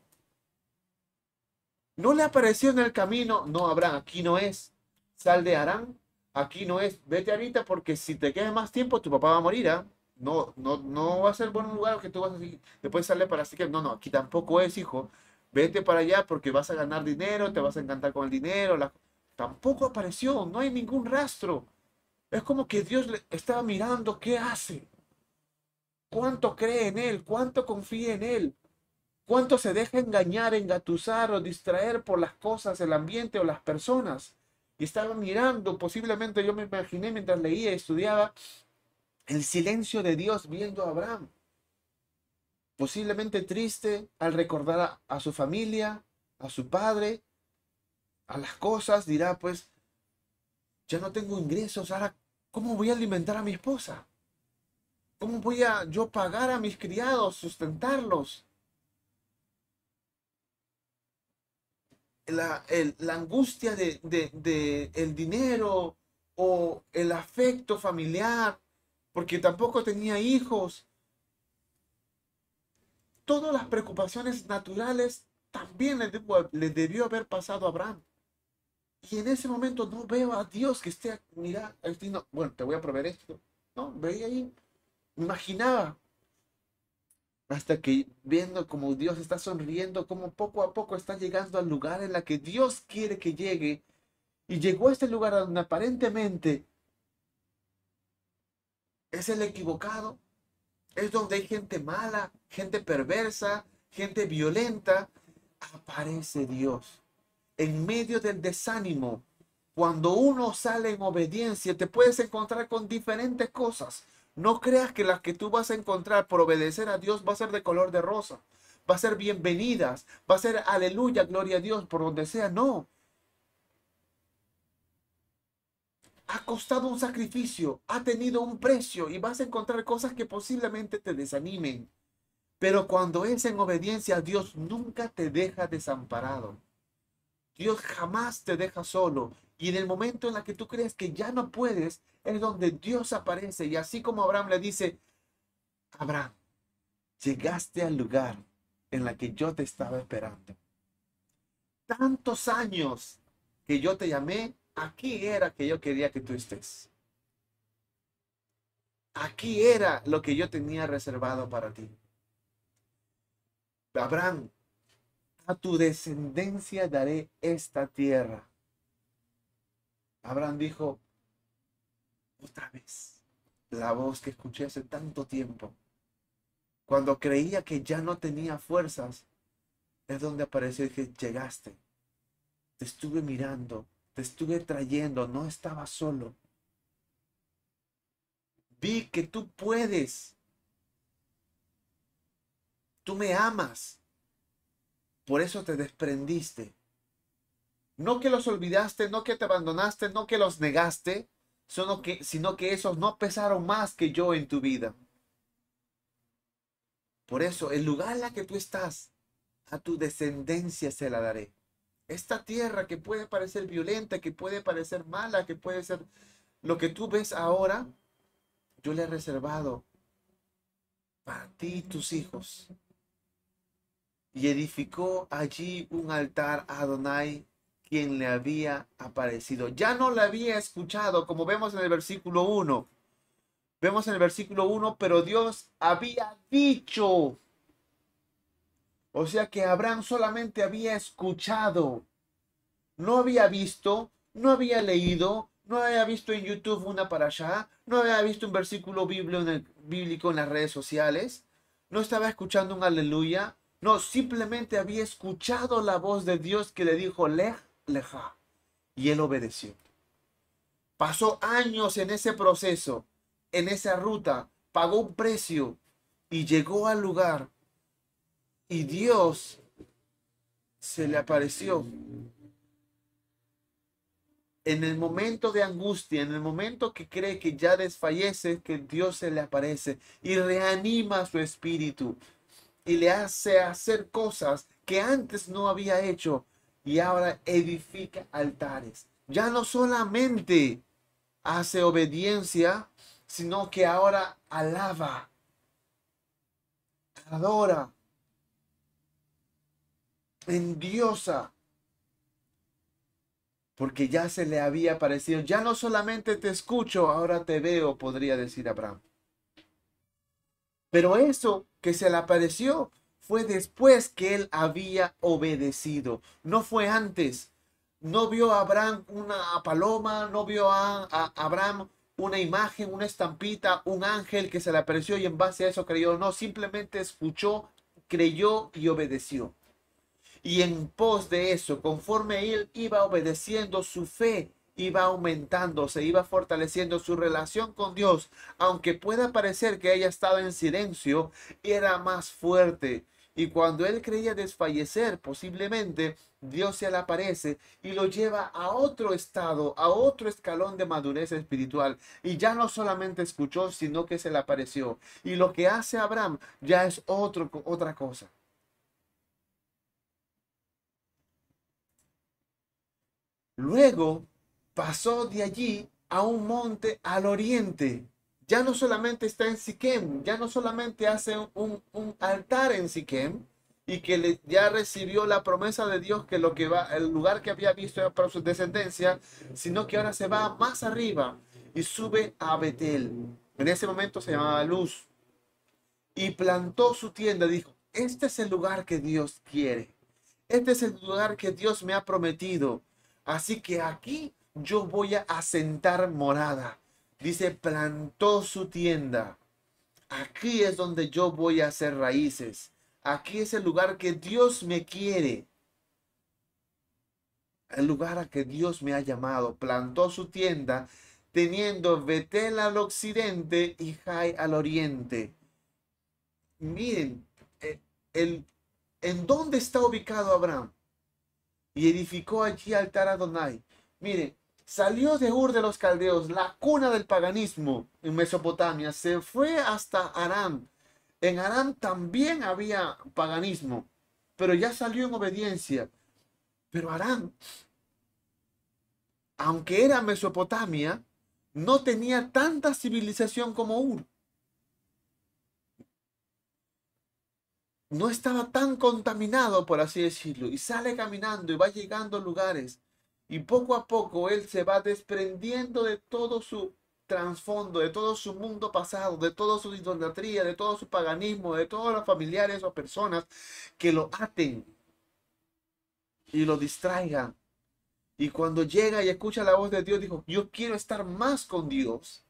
No le apareció en el camino, no, Abraham, aquí no es. Sal de Arán, aquí no es. Vete ahorita porque si te quedas más tiempo, tu papá va a morir. ¿ah? No, no, no va a ser buen lugar que tú vas a seguir. Después sale para así que no, no, aquí tampoco es, hijo. Vete para allá porque vas a ganar dinero, te vas a encantar con el dinero. La... Tampoco apareció, no hay ningún rastro. Es como que Dios le estaba mirando qué hace. Cuánto cree en Él, cuánto confía en Él, cuánto se deja engañar, engatusar o distraer por las cosas, el ambiente o las personas. Y estaba mirando, posiblemente yo me imaginé mientras leía y estudiaba, el silencio de Dios viendo a Abraham. Posiblemente triste al recordar a su familia, a su padre, a las cosas, dirá, pues, ya no tengo ingresos, ahora, ¿cómo voy a alimentar a mi esposa? ¿Cómo voy a yo pagar a mis criados, sustentarlos? La, la angustia de, de el dinero o el afecto familiar, porque tampoco tenía hijos. Todas las preocupaciones naturales también le, debió, le debió haber pasado a Abraham. Y en ese momento no veo a Dios que esté, mira, no, bueno, te voy a proveer esto. No, veía ahí, imaginaba. Hasta que viendo como Dios está sonriendo, como poco a poco está llegando al lugar en la que Dios quiere que llegue. Y llegó a este lugar donde aparentemente es el equivocado. Es donde hay gente mala, gente perversa, gente violenta. Aparece Dios en medio del desánimo, cuando uno sale en obediencia, te puedes encontrar con diferentes cosas. No creas que las que tú vas a encontrar por obedecer a Dios va a ser de color de rosa. Va a ser bienvenidas. Va a ser aleluya, gloria a Dios, por donde sea. No. Ha costado un sacrificio, ha tenido un precio y vas a encontrar cosas que posiblemente te desanimen. Pero cuando es en obediencia a Dios, nunca te deja desamparado. Dios jamás te deja solo. Y en el momento en el que tú crees que ya no puedes, es donde Dios aparece. Y así como Abraham le dice, Abraham, llegaste al lugar en la que yo te estaba esperando. Tantos años que yo te llamé, aquí era que yo quería que tú estés. Aquí era lo que yo tenía reservado para ti. Abraham, a tu descendencia daré esta tierra. Abraham dijo, otra vez, la voz que escuché hace tanto tiempo, cuando creía que ya no tenía fuerzas, es donde apareció dije, llegaste, te estuve mirando, te estuve trayendo, no estaba solo. Vi que tú puedes. Tú me amas. Por eso te desprendiste. No que los olvidaste, no que te abandonaste, no que los negaste, sino que, sino que esos no pesaron más que yo en tu vida. Por eso, el lugar en la que tú estás, a tu descendencia se la daré. Esta tierra que puede parecer violenta, que puede parecer mala, que puede ser lo que tú ves ahora, yo le he reservado para ti y tus hijos y edificó allí un altar a Adonai, quien le había aparecido. Ya no le había escuchado, como vemos en el versículo 1. Vemos en el versículo 1, pero Dios había dicho. O sea que Abraham solamente había escuchado. No había visto, no había leído, no había visto en YouTube una para allá, no había visto un versículo bíblico en las redes sociales, no estaba escuchando un aleluya, no, simplemente había escuchado la voz de Dios que le dijo, lej, leja. Y él obedeció. Pasó años en ese proceso, en esa ruta, pagó un precio y llegó al lugar. Y Dios se le apareció. En el momento de angustia, en el momento que cree que ya desfallece, que Dios se le aparece y reanima su espíritu y le hace hacer cosas que antes no había hecho y ahora edifica altares. Ya no solamente hace obediencia, sino que ahora alaba, adora, endiosa, porque ya se le había parecido, ya no solamente te escucho, ahora te veo, podría decir Abraham. Pero eso que se le apareció fue después que él había obedecido, no fue antes. No vio a Abraham una paloma, no vio a, Abraham una imagen, una estampita, un ángel que se le apareció y en base a eso creyó. No, simplemente escuchó, creyó y obedeció. Y en pos de eso, conforme él iba obedeciendo su fe, iba aumentando, se iba fortaleciendo su relación con Dios, aunque pueda parecer que haya estado en silencio, era más fuerte. Y cuando él creía desfallecer, posiblemente Dios se le aparece y lo lleva a otro estado, a otro escalón de madurez espiritual. Y ya no solamente escuchó, sino que se le apareció. Y lo que hace Abraham ya es otro, otra cosa. Luego pasó de allí a un monte al oriente. Ya no solamente está en Siquem, ya no solamente hace un, altar en Siquem, y que ya recibió la promesa de Dios que lo que va, el lugar que había visto para su descendencia, sino que ahora se va más arriba y sube a Betel. En ese momento se llamaba Luz. Y plantó su tienda, dijo, este es el lugar que Dios quiere. Este es el lugar que Dios me ha prometido. Así que aquí yo voy a asentar morada. Dice, plantó su tienda. Aquí es donde yo voy a hacer raíces. Aquí es el lugar que Dios me quiere. El lugar a que Dios me ha llamado. Plantó su tienda teniendo Betel al occidente y Jai al oriente. Miren, eh, el, ¿en dónde está ubicado Abraham? Y edificó allí altar a Adonai. Miren, salió de Ur de los Caldeos, la cuna del paganismo en Mesopotamia, se fue hasta Aram, en Aram también había paganismo, pero ya salió en obediencia. Pero Aram, aunque era Mesopotamia, no tenía tanta civilización como Ur. No estaba tan contaminado, por así decirlo, y sale caminando y va llegando a lugares. Y poco a poco él se va desprendiendo de todo su trasfondo, de todo su mundo pasado, de toda su idolatría, de todo su paganismo, de todos los familiares o personas que lo aten y lo distraigan. Y cuando llega y escucha la voz de Dios, dijo, yo quiero estar más con Dios.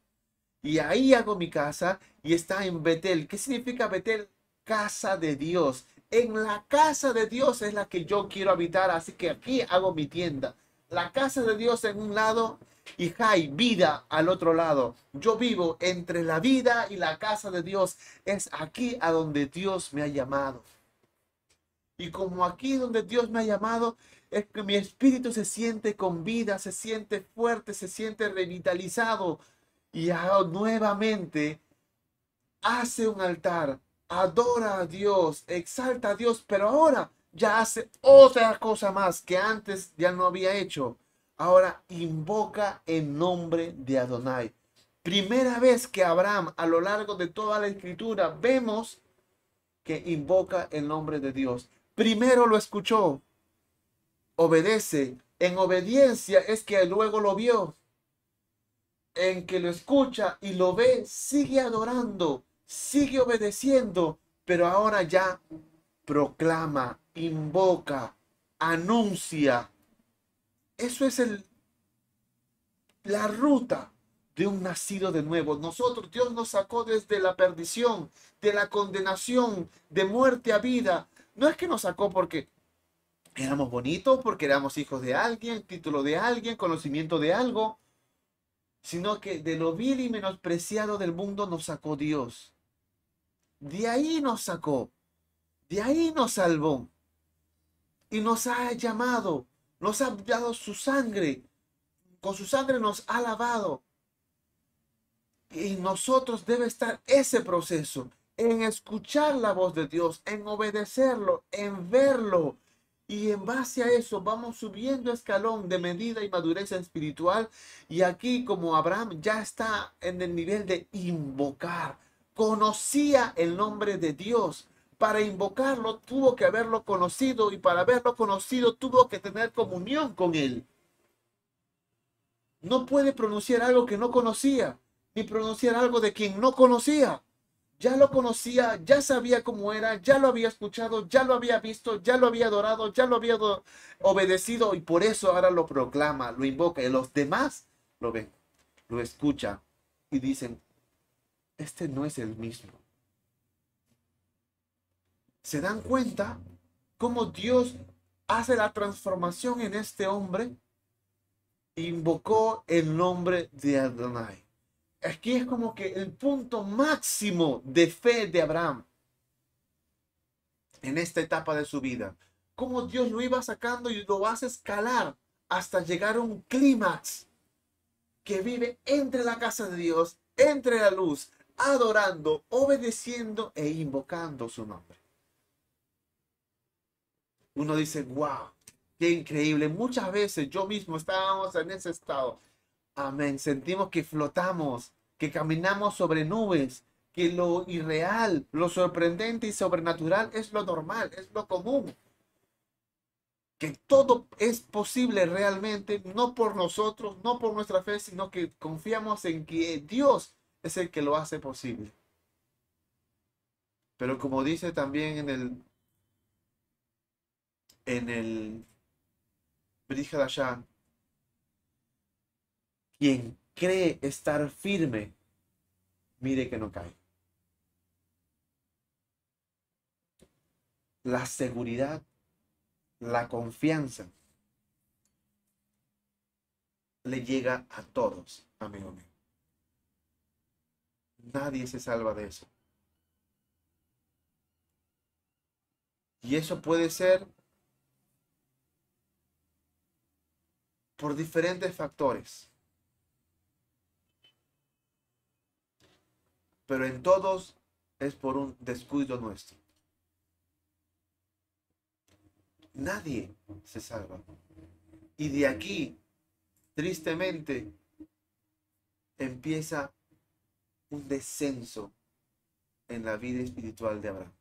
Y ahí hago mi casa y está en Betel. ¿Qué significa Betel? Casa de Dios. En la casa de Dios es la que yo quiero habitar, así que aquí hago mi tienda. La casa de Dios en un lado y hay vida al otro lado. Yo vivo entre la vida y la casa de Dios. Es aquí a donde Dios me ha llamado. Y como aquí donde Dios me ha llamado, es que mi espíritu se siente con vida, se siente fuerte, se siente revitalizado. Y nuevamente hace un altar, adora a Dios, exalta a Dios, pero ahora ya hace otra cosa más que antes ya no había hecho ahora invoca el nombre de Adonai. Primera vez que Abraham a lo largo de toda la escritura vemos que invoca el nombre de Dios. Primero lo escuchó, obedece. En obediencia es que luego lo vio. En que lo escucha y lo ve, sigue adorando, sigue obedeciendo, pero ahora ya proclama, invoca, anuncia, eso es el, la ruta de un nacido de nuevo. Nosotros, Dios nos sacó desde la perdición, de la condenación, de muerte a vida. No es que nos sacó porque éramos bonitos, porque éramos hijos de alguien, título de alguien, conocimiento de algo, sino que de lo vil y menospreciado del mundo nos sacó Dios. De ahí nos sacó, de ahí nos salvó y nos ha llamado nos ha dado su sangre, con su sangre nos ha lavado. Y nosotros debe estar ese proceso, en escuchar la voz de Dios, en obedecerlo, en verlo. Y en base a eso vamos subiendo escalón de medida y madurez espiritual. Y aquí como Abraham ya está en el nivel de invocar. Conocía el nombre de Dios para invocarlo tuvo que haberlo conocido y para haberlo conocido tuvo que tener comunión con él. No puede pronunciar algo que no conocía, ni pronunciar algo de quien no conocía. Ya lo conocía, ya sabía cómo era, ya lo había escuchado, ya lo había visto, ya lo había adorado, ya lo había obedecido y por eso ahora lo proclama, lo invoca y los demás lo ven, lo escuchan y dicen, este no es el mismo se dan cuenta cómo Dios hace la transformación en este hombre. Invocó el nombre de Adonai. Aquí es como que el punto máximo de fe de Abraham en esta etapa de su vida. Cómo Dios lo iba sacando y lo hace escalar hasta llegar a un clímax que vive entre la casa de Dios, entre la luz, adorando, obedeciendo e invocando su nombre uno dice, wow, qué increíble. Muchas veces yo mismo estábamos en ese estado. Amén. Sentimos que flotamos, que caminamos sobre nubes, que lo irreal, lo sorprendente y sobrenatural es lo normal, es lo común. Que todo es posible realmente, no por nosotros, no por nuestra fe, sino que confiamos en que Dios es el que lo hace posible. Pero como dice también en el en el allá, quien cree estar firme, mire que no cae. La seguridad, la confianza le llega a todos, amigo mío. Nadie se salva de eso. Y eso puede ser por diferentes factores. Pero en todos es por un descuido nuestro. Nadie se salva. Y de aquí, tristemente, empieza un descenso en la vida espiritual de Abraham.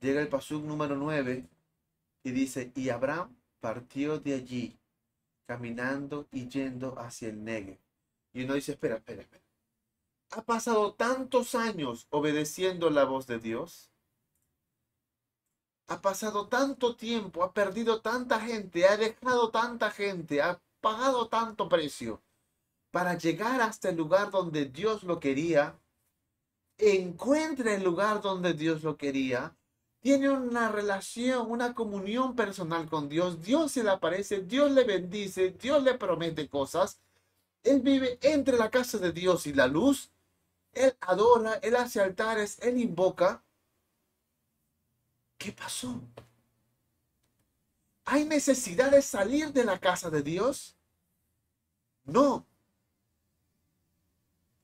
Llega el pasuk número 9 y dice, y Abraham partió de allí, caminando y yendo hacia el Negev. Y uno dice, espera, espera, espera. ¿Ha pasado tantos años obedeciendo la voz de Dios? Ha pasado tanto tiempo, ha perdido tanta gente, ha dejado tanta gente, ha pagado tanto precio para llegar hasta el lugar donde Dios lo quería, encuentra el lugar donde Dios lo quería, tiene una relación, una comunión personal con Dios, Dios se le aparece, Dios le bendice, Dios le promete cosas. Él vive entre la casa de Dios y la luz. Él adora, él hace altares, él invoca. ¿Qué pasó? ¿Hay necesidad de salir de la casa de Dios? No.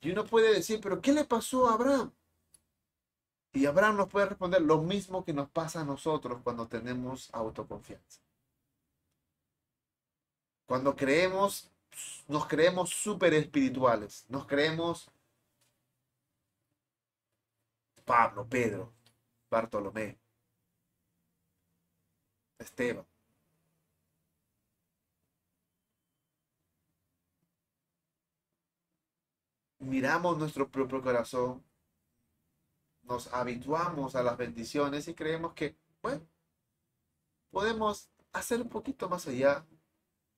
Y uno puede decir, pero ¿qué le pasó a Abraham? Y Abraham nos puede responder lo mismo que nos pasa a nosotros cuando tenemos autoconfianza. Cuando creemos, nos creemos súper espirituales, nos creemos Pablo, Pedro, Bartolomé, Esteban. Miramos nuestro propio corazón nos habituamos a las bendiciones y creemos que, bueno, podemos hacer un poquito más allá,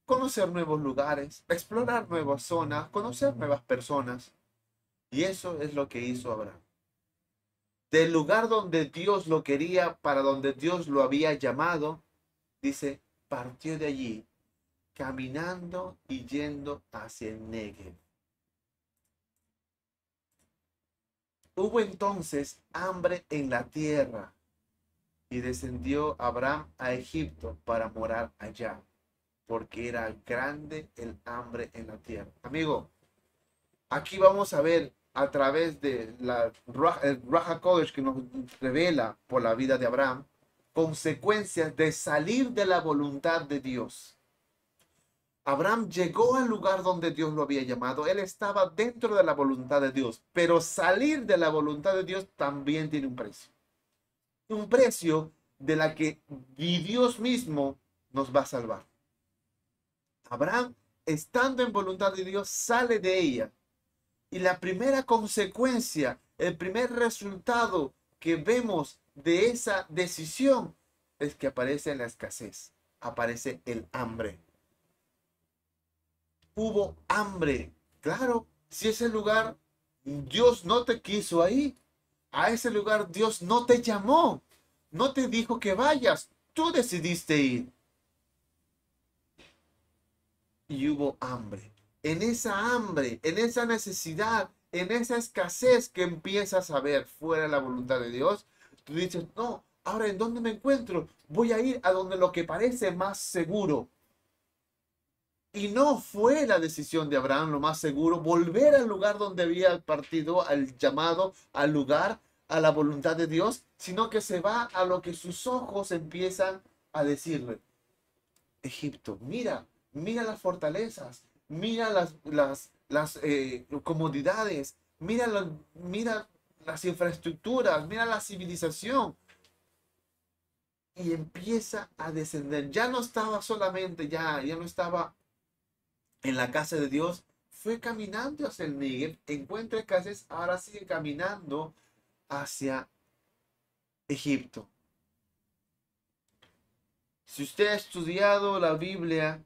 conocer nuevos lugares, explorar nuevas zonas, conocer nuevas personas. Y eso es lo que hizo Abraham. Del lugar donde Dios lo quería, para donde Dios lo había llamado, dice, partió de allí, caminando y yendo hacia el Negev. Hubo entonces hambre en la tierra y descendió Abraham a Egipto para morar allá, porque era grande el hambre en la tierra. Amigo, aquí vamos a ver a través de la Raja Kodesh que nos revela por la vida de Abraham, consecuencias de salir de la voluntad de Dios. Abraham llegó al lugar donde Dios lo había llamado. Él estaba dentro de la voluntad de Dios. Pero salir de la voluntad de Dios también tiene un precio. Un precio de la que Dios mismo nos va a salvar. Abraham, estando en voluntad de Dios, sale de ella. Y la primera consecuencia, el primer resultado que vemos de esa decisión es que aparece la escasez, aparece el hambre hubo hambre. Claro, si ese lugar Dios no te quiso ahí, a ese lugar Dios no te llamó, no te dijo que vayas, tú decidiste ir. Y hubo hambre. En esa hambre, en esa necesidad, en esa escasez que empiezas a ver fuera de la voluntad de Dios, tú dices, no, ahora ¿en dónde me encuentro? Voy a ir a donde lo que parece más seguro, y no fue la decisión de Abraham lo más seguro volver al lugar donde había partido, al llamado, al lugar, a la voluntad de Dios, sino que se va a lo que sus ojos empiezan a decirle. Egipto, mira, mira las fortalezas, mira las, las, las eh, comodidades, mira, mira las infraestructuras, mira la civilización. Y empieza a descender. Ya no estaba solamente, ya, ya no estaba en la casa de Dios, fue caminando hacia el Negev, encuentra escasez, ahora sigue caminando hacia Egipto. Si usted ha estudiado la Biblia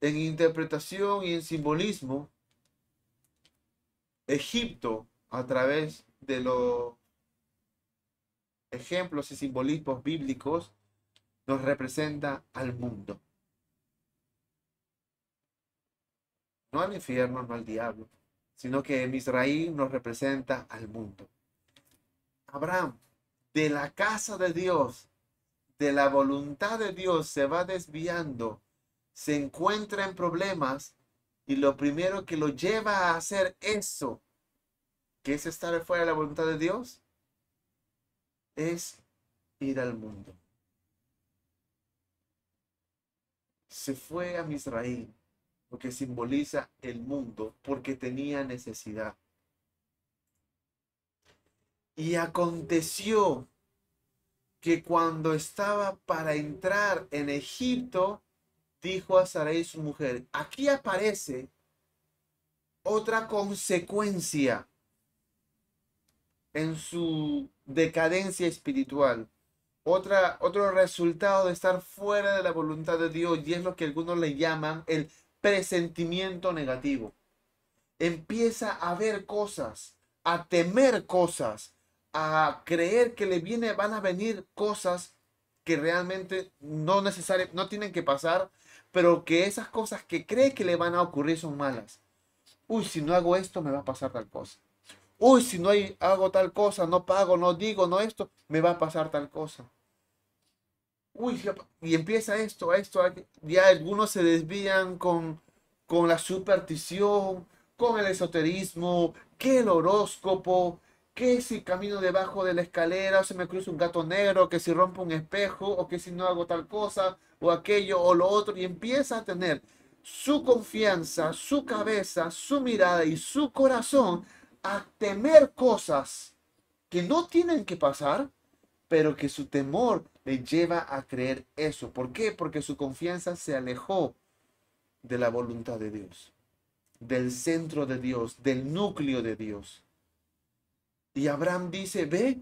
en interpretación y en simbolismo, Egipto, a través de los ejemplos y simbolismos bíblicos, nos representa al mundo. No al infierno, no al diablo, sino que Misraí nos representa al mundo. Abraham, de la casa de Dios, de la voluntad de Dios, se va desviando, se encuentra en problemas y lo primero que lo lleva a hacer eso, que es estar fuera de la voluntad de Dios, es ir al mundo. Se fue a Misraí, que simboliza el mundo, porque tenía necesidad. Y aconteció que cuando estaba para entrar en Egipto, dijo a Sarai su mujer, aquí aparece otra consecuencia en su decadencia espiritual. Otra, otro resultado de estar fuera de la voluntad de Dios y es lo que algunos le llaman el presentimiento negativo. Empieza a ver cosas, a temer cosas, a creer que le viene, van a venir cosas que realmente no necesariamente, no tienen que pasar, pero que esas cosas que cree que le van a ocurrir son malas. Uy, si no hago esto, me va a pasar tal cosa. Uy, si no hago tal cosa, no pago, no digo, no esto, me va a pasar tal cosa. Uy, y empieza esto, esto, ya algunos se desvían con, con la superstición, con el esoterismo, que el horóscopo, que si camino debajo de la escalera o se me cruza un gato negro, que si rompo un espejo o que si no hago tal cosa o aquello o lo otro y empieza a tener su confianza, su cabeza, su mirada y su corazón a temer cosas que no tienen que pasar, pero que su temor le lleva a creer eso. ¿Por qué? Porque su confianza se alejó de la voluntad de Dios, del centro de Dios, del núcleo de Dios. Y Abraham dice, ve.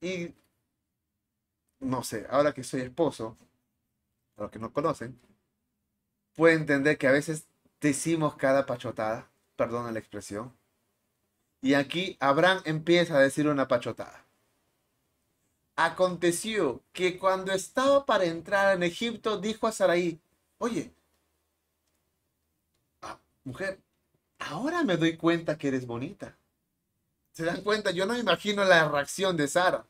Y no sé, ahora que soy esposo, a los que no conocen, puede entender que a veces decimos cada pachotada, perdona la expresión. Y aquí Abraham empieza a decir una pachotada. Aconteció que cuando estaba para entrar en Egipto, dijo a Sarai, oye, ah, mujer, ahora me doy cuenta que eres bonita. ¿Se dan cuenta? Yo no me imagino la reacción de Sara.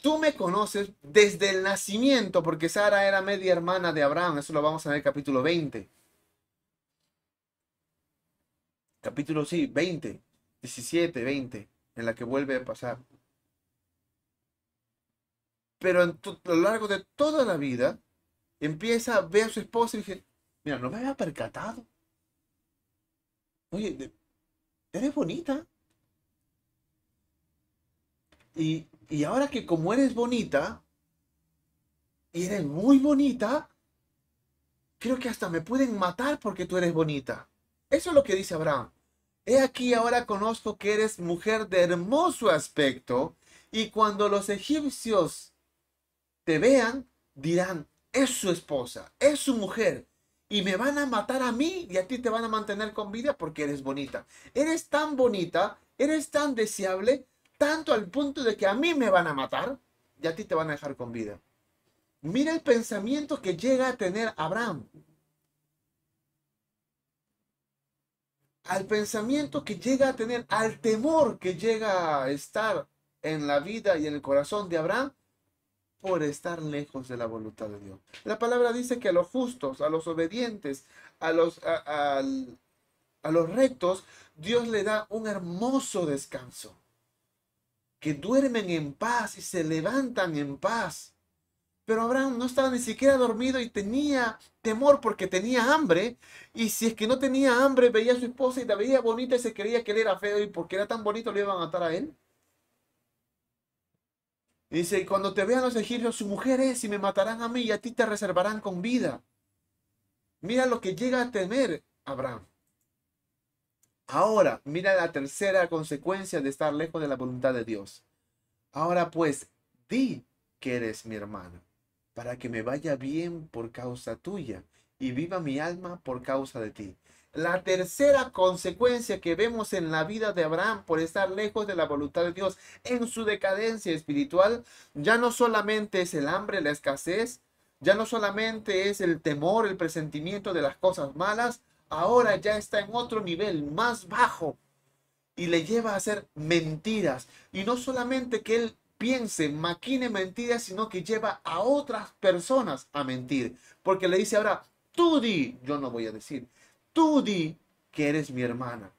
Tú me conoces desde el nacimiento, porque Sara era media hermana de Abraham. Eso lo vamos a ver en el capítulo 20. Capítulo, sí, 20, 17, 20, en la que vuelve a pasar. Pero a lo largo de toda la vida, empieza a ver a su esposa y dice, mira, no me había percatado. Oye, eres bonita. Y, ahora que como eres bonita, y eres muy bonita, creo que hasta me pueden matar porque tú eres bonita. Eso es lo que dice Abraham. He aquí ahora conozco que eres mujer de hermoso aspecto, y cuando los egipcios te vean, dirán, es su esposa, es su mujer, y me van a matar a mí y a ti te van a mantener con vida porque eres bonita. Eres tan bonita, eres tan deseable tanto al punto de que a mí me van a matar y a ti te van a dejar con vida. Mira el pensamiento que llega a tener Abraham. Al pensamiento que llega a tener, al temor que llega a estar en la vida y en el corazón de Abraham por estar lejos de la voluntad de Dios. La palabra dice que a los justos, a los obedientes, a los, a los rectos, Dios le da un hermoso descanso que duermen en paz y se levantan en paz. Pero Abraham no estaba ni siquiera dormido y tenía temor porque tenía hambre. Y si es que no tenía hambre, veía a su esposa y la veía bonita y se creía que él era feo y porque era tan bonito le iban a matar a él. Dice, y cuando te vean los egipcios, su mujer es y me matarán a mí y a ti te reservarán con vida. Mira lo que llega a temer Abraham. Ahora, mira la tercera consecuencia de estar lejos de la voluntad de Dios. Ahora pues, di que eres mi hermano, para que me vaya bien por causa tuya y viva mi alma por causa de ti. La tercera consecuencia que vemos en la vida de Abraham por estar lejos de la voluntad de Dios en su decadencia espiritual, ya no solamente es el hambre, la escasez, ya no solamente es el temor, el presentimiento de las cosas malas, ahora ya está en otro nivel más bajo y le lleva a hacer mentiras. Y no solamente que él piense, maquine mentiras, sino que lleva a otras personas a mentir. Porque le dice ahora, tú di, yo no voy a decir, tú di que eres mi hermana,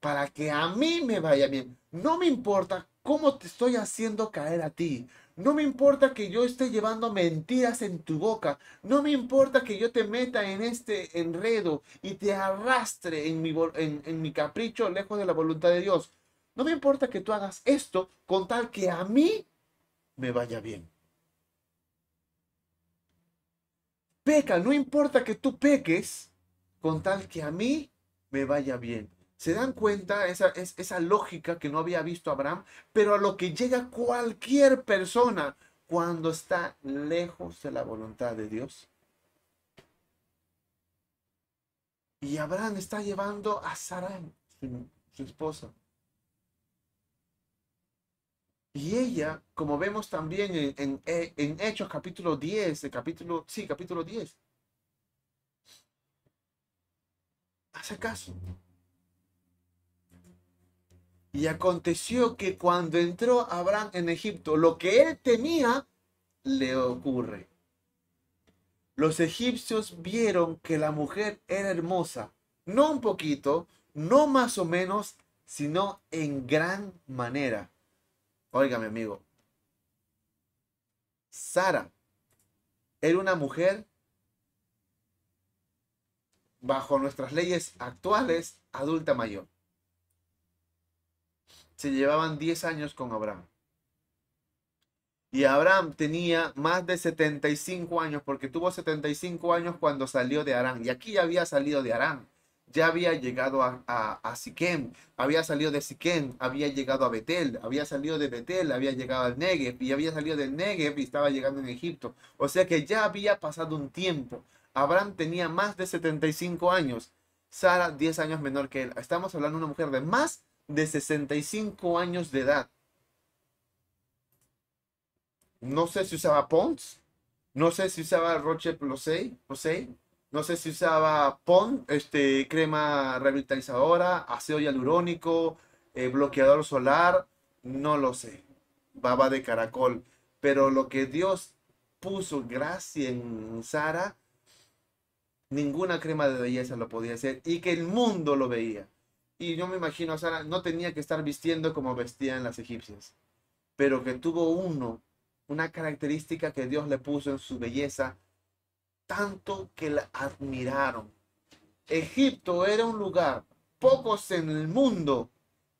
para que a mí me vaya bien. No me importa cómo te estoy haciendo caer a ti. No me importa que yo esté llevando mentiras en tu boca. No me importa que yo te meta en este enredo y te arrastre en mi, en, mi capricho lejos de la voluntad de Dios. No me importa que tú hagas esto con tal que a mí me vaya bien. Peca, no importa que tú peques con tal que a mí me vaya bien. ¿Se dan cuenta esa, es, esa lógica que no había visto Abraham? Pero a lo que llega cualquier persona cuando está lejos de la voluntad de Dios. Y Abraham está llevando a Sarai, su esposa, y ella, como vemos también en, en, Hechos capítulo 10, capítulo, sí, capítulo 10, hace caso. Y aconteció que cuando entró Abraham en Egipto, lo que él temía le ocurre. Los egipcios vieron que la mujer era hermosa, no un poquito, no más o menos, sino en gran manera. Oiga, mi amigo. Sara era una mujer bajo nuestras leyes actuales adulta mayor. Se llevaban 10 años con Abraham. Y Abraham tenía más de 75 años porque tuvo 75 años cuando salió de Arán. Y aquí ya había salido de Arán ya había llegado a, a, Siquem, había salido de Siquem, había llegado a Betel, había salido de Betel, había llegado al Negev y había salido del Negev y estaba llegando en Egipto. O sea que ya había pasado un tiempo. Abraham tenía más de 75 años, Sara 10 años menor que él. Estamos hablando de una mujer de más de 65 años de edad. No sé si usaba Pons, no sé si usaba Roche Posey, no sé si usaba PON, este, crema revitalizadora, ácido hialurónico, eh, bloqueador solar, no lo sé. Baba de caracol. Pero lo que Dios puso gracia en Sara, ninguna crema de belleza lo podía hacer y que el mundo lo veía. Y yo me imagino Sara, no tenía que estar vistiendo como vestían las egipcias, pero que tuvo uno, una característica que Dios le puso en su belleza tanto que la admiraron. Egipto era un lugar, pocos en el mundo,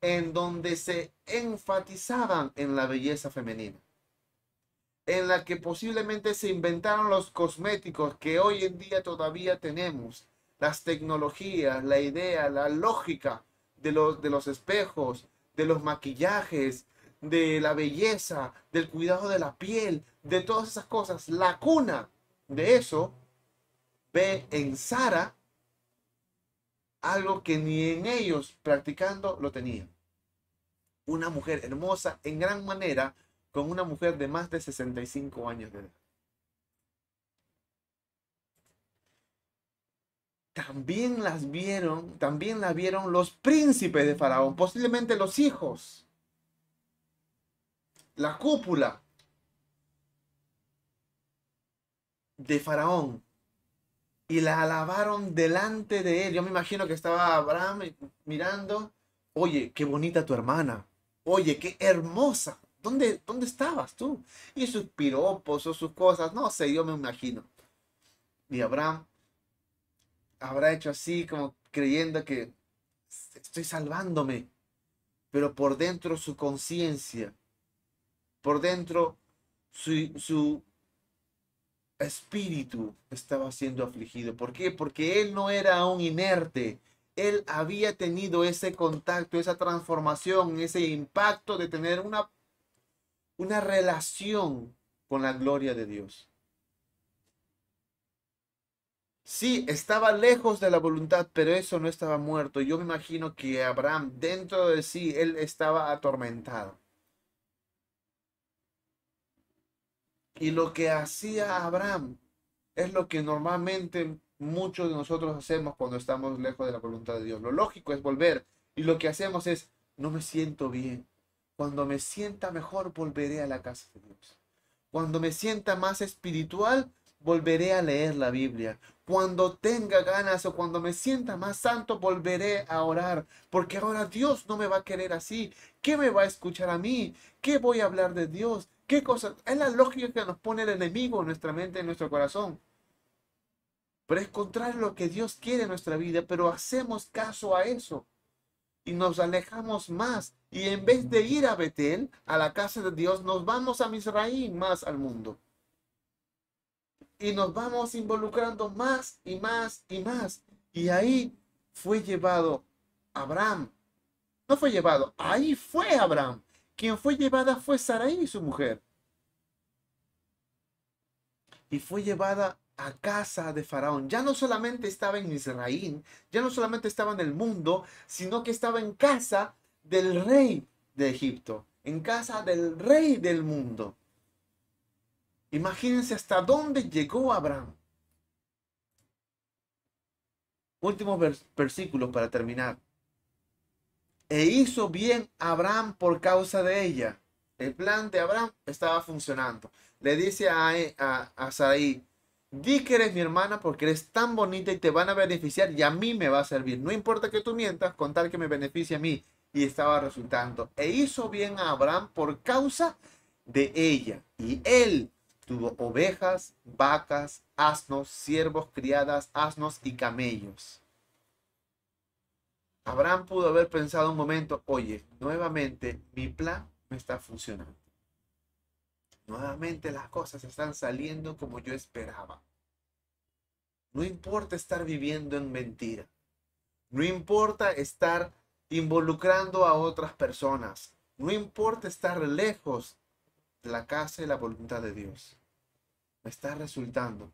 en donde se enfatizaban en la belleza femenina, en la que posiblemente se inventaron los cosméticos que hoy en día todavía tenemos, las tecnologías, la idea, la lógica de los, de los espejos, de los maquillajes, de la belleza, del cuidado de la piel, de todas esas cosas. La cuna de eso ve en Sara algo que ni en ellos practicando lo tenían. Una mujer hermosa en gran manera con una mujer de más de 65 años de edad. También las vieron, también la vieron los príncipes de Faraón, posiblemente los hijos. La cúpula de Faraón y la alabaron delante de él. Yo me imagino que estaba Abraham mirando, oye, qué bonita tu hermana, oye, qué hermosa, ¿Dónde, ¿Dónde estabas tú? Y sus piropos o sus cosas, no sé, yo me imagino. Y Abraham habrá hecho así como creyendo que estoy salvándome, pero por dentro su conciencia, por dentro su, su espíritu estaba siendo afligido. ¿Por qué? Porque él no era un inerte. Él había tenido ese contacto, esa transformación, ese impacto de tener una, una relación con la gloria de Dios. Sí, estaba lejos de la voluntad, pero eso no estaba muerto. Yo me imagino que Abraham, dentro de sí, él estaba atormentado. Y lo que hacía Abraham es lo que normalmente muchos de nosotros hacemos cuando estamos lejos de la voluntad de Dios. Lo lógico es volver. Y lo que hacemos es, no me siento bien. Cuando me sienta mejor, volveré a la casa de Dios. Cuando me sienta más espiritual, volveré a leer la Biblia. Cuando tenga ganas o cuando me sienta más santo, volveré a orar. Porque ahora Dios no me va a querer así. ¿Qué me va a escuchar a mí? ¿Qué voy a hablar de Dios? ¿Qué cosa? Es la lógica que nos pone el enemigo en nuestra mente, en nuestro corazón. Pero es contrario a lo que Dios quiere en nuestra vida, pero hacemos caso a eso. Y nos alejamos más. Y en vez de ir a Betel, a la casa de Dios, nos vamos a Misraín más al mundo y nos vamos involucrando más y más y más. Y ahí fue llevado Abraham. No fue llevado, ahí fue Abraham. Quien fue llevada fue Sarai, su mujer. Y fue llevada a casa de Faraón. Ya no solamente estaba en Israel, ya no solamente estaba en el mundo, sino que estaba en casa del rey de Egipto, en casa del rey del mundo. Imagínense hasta dónde llegó Abraham. Último versículo para terminar. E hizo bien Abraham por causa de ella. El plan de Abraham estaba funcionando. Le dice a, a, a Sarai, di que eres mi hermana porque eres tan bonita y te van a beneficiar y a mí me va a servir. No importa que tú mientas, contar que me beneficie a mí. Y estaba resultando. E hizo bien a Abraham por causa de ella. Y él Tuvo ovejas, vacas, asnos, siervos, criadas, asnos y camellos. Abraham pudo haber pensado un momento, oye, nuevamente mi plan me está funcionando. Nuevamente las cosas están saliendo como yo esperaba. No importa estar viviendo en mentira. No importa estar involucrando a otras personas. No importa estar lejos la casa y la voluntad de Dios. Me está resultando.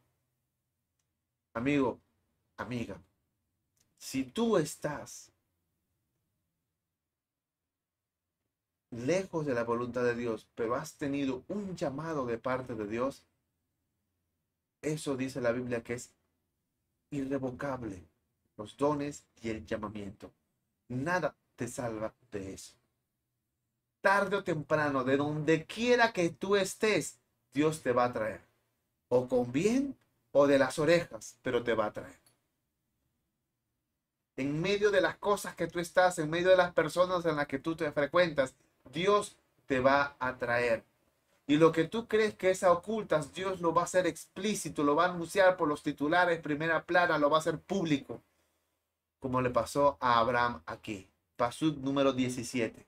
Amigo, amiga, si tú estás lejos de la voluntad de Dios, pero has tenido un llamado de parte de Dios, eso dice la Biblia que es irrevocable, los dones y el llamamiento. Nada te salva de eso tarde o temprano, de donde quiera que tú estés, Dios te va a traer. O con bien o de las orejas, pero te va a traer. En medio de las cosas que tú estás, en medio de las personas en las que tú te frecuentas, Dios te va a traer. Y lo que tú crees que es ocultas, Dios lo va a hacer explícito, lo va a anunciar por los titulares, primera plana, lo va a hacer público. Como le pasó a Abraham aquí. Pasud número 17.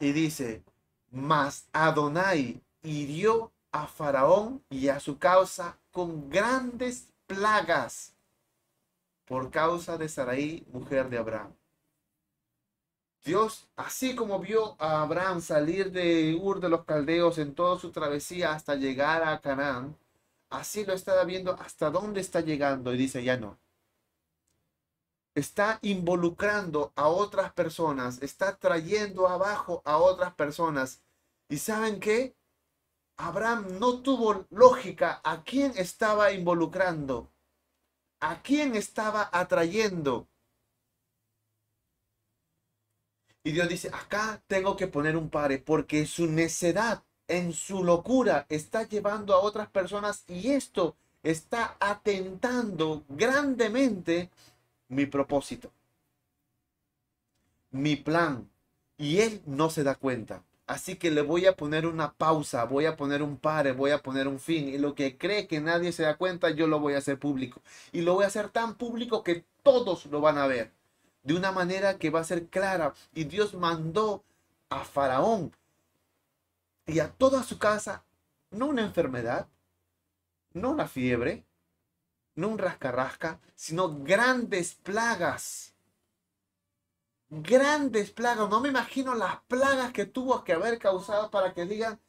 Y dice, mas Adonai hirió a Faraón y a su causa con grandes plagas por causa de Sarai, mujer de Abraham. Dios, así como vio a Abraham salir de Ur de los Caldeos en toda su travesía hasta llegar a Canaán, así lo estaba viendo hasta dónde está llegando y dice, ya no, está involucrando a otras personas, está trayendo abajo a otras personas. ¿Y saben qué? Abraham no tuvo lógica a quién estaba involucrando, a quién estaba atrayendo. Y Dios dice, acá tengo que poner un pare porque su necedad, en su locura, está llevando a otras personas y esto está atentando grandemente mi propósito, mi plan, Y él no se da cuenta. Así que le voy a poner una pausa, voy a poner un pare, voy a poner un fin. Y lo que cree que nadie se da cuenta, yo lo voy a hacer público. Y lo voy a hacer tan público que todos lo van a ver. De una manera que va a ser clara. Y Dios mandó a Faraón y a toda su casa, no una enfermedad, no una fiebre, no un rascarrasca, sino grandes plagas grandes plagas. No me imagino las plagas que tuvo que haber causado para que digan,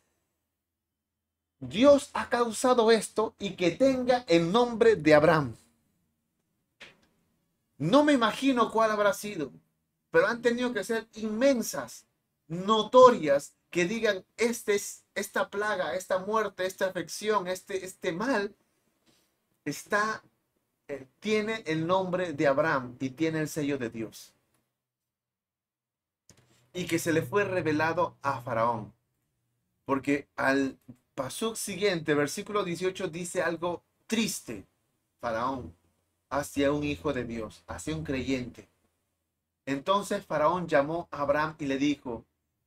Dios ha causado esto y que tenga el nombre de Abraham. No me imagino cuál habrá sido, pero han tenido que ser inmensas, notorias, que digan, este es, esta plaga, esta muerte, esta afección, este, este mal, está, eh, tiene el nombre de Abraham y tiene el sello de Dios y que se le fue revelado a Faraón. Porque al paso siguiente, versículo 18, dice algo triste, Faraón, hacia un hijo de Dios, hacia un creyente. Entonces Faraón llamó a Abraham y le dijo,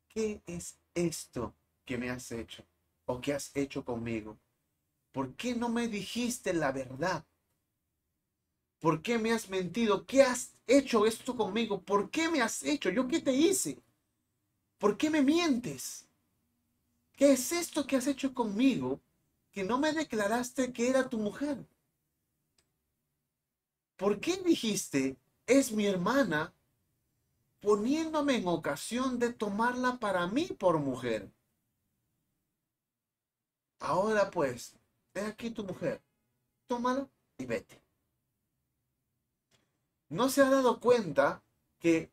¿qué es esto que me has hecho o que has hecho conmigo? ¿Por qué no me dijiste la verdad? ¿Por qué me has mentido? ¿Qué has hecho esto conmigo? ¿Por qué me has hecho? ¿Yo qué te hice? ¿Por qué me mientes? ¿Qué es esto que has hecho conmigo que no me declaraste que era tu mujer? ¿Por qué dijiste, es mi hermana, poniéndome en ocasión de tomarla para mí por mujer? Ahora pues, he aquí tu mujer, tómala y vete. ¿No se ha dado cuenta que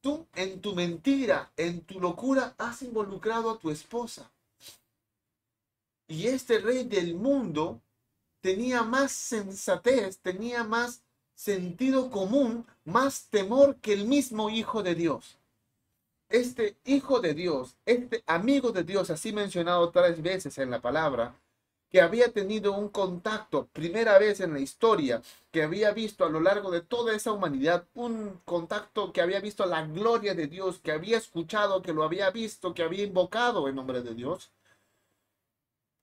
Tú en tu mentira, en tu locura, has involucrado a tu esposa. Y este rey del mundo tenía más sensatez, tenía más sentido común, más temor que el mismo Hijo de Dios. Este Hijo de Dios, este amigo de Dios, así mencionado tres veces en la palabra, que había tenido un contacto, primera vez en la historia, que había visto a lo largo de toda esa humanidad, un contacto que había visto la gloria de Dios, que había escuchado, que lo había visto, que había invocado en nombre de Dios,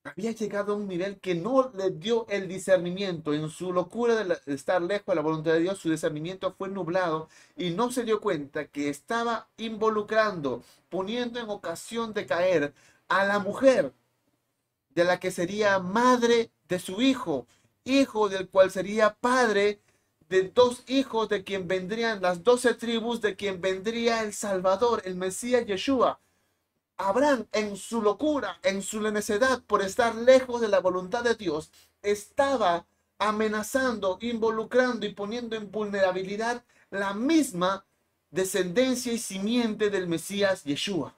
había llegado a un nivel que no le dio el discernimiento. En su locura de, estar lejos de la voluntad de Dios, su discernimiento fue nublado y no se dio cuenta que estaba involucrando, poniendo en ocasión de caer a la mujer de la que sería madre de su hijo, hijo del cual sería padre de dos hijos de quien vendrían las doce tribus, de quien vendría el Salvador, el Mesías Yeshua. Abraham, en su locura, en su necedad por estar lejos de la voluntad de Dios, estaba amenazando, involucrando y poniendo en vulnerabilidad la misma descendencia y simiente del Mesías Yeshua.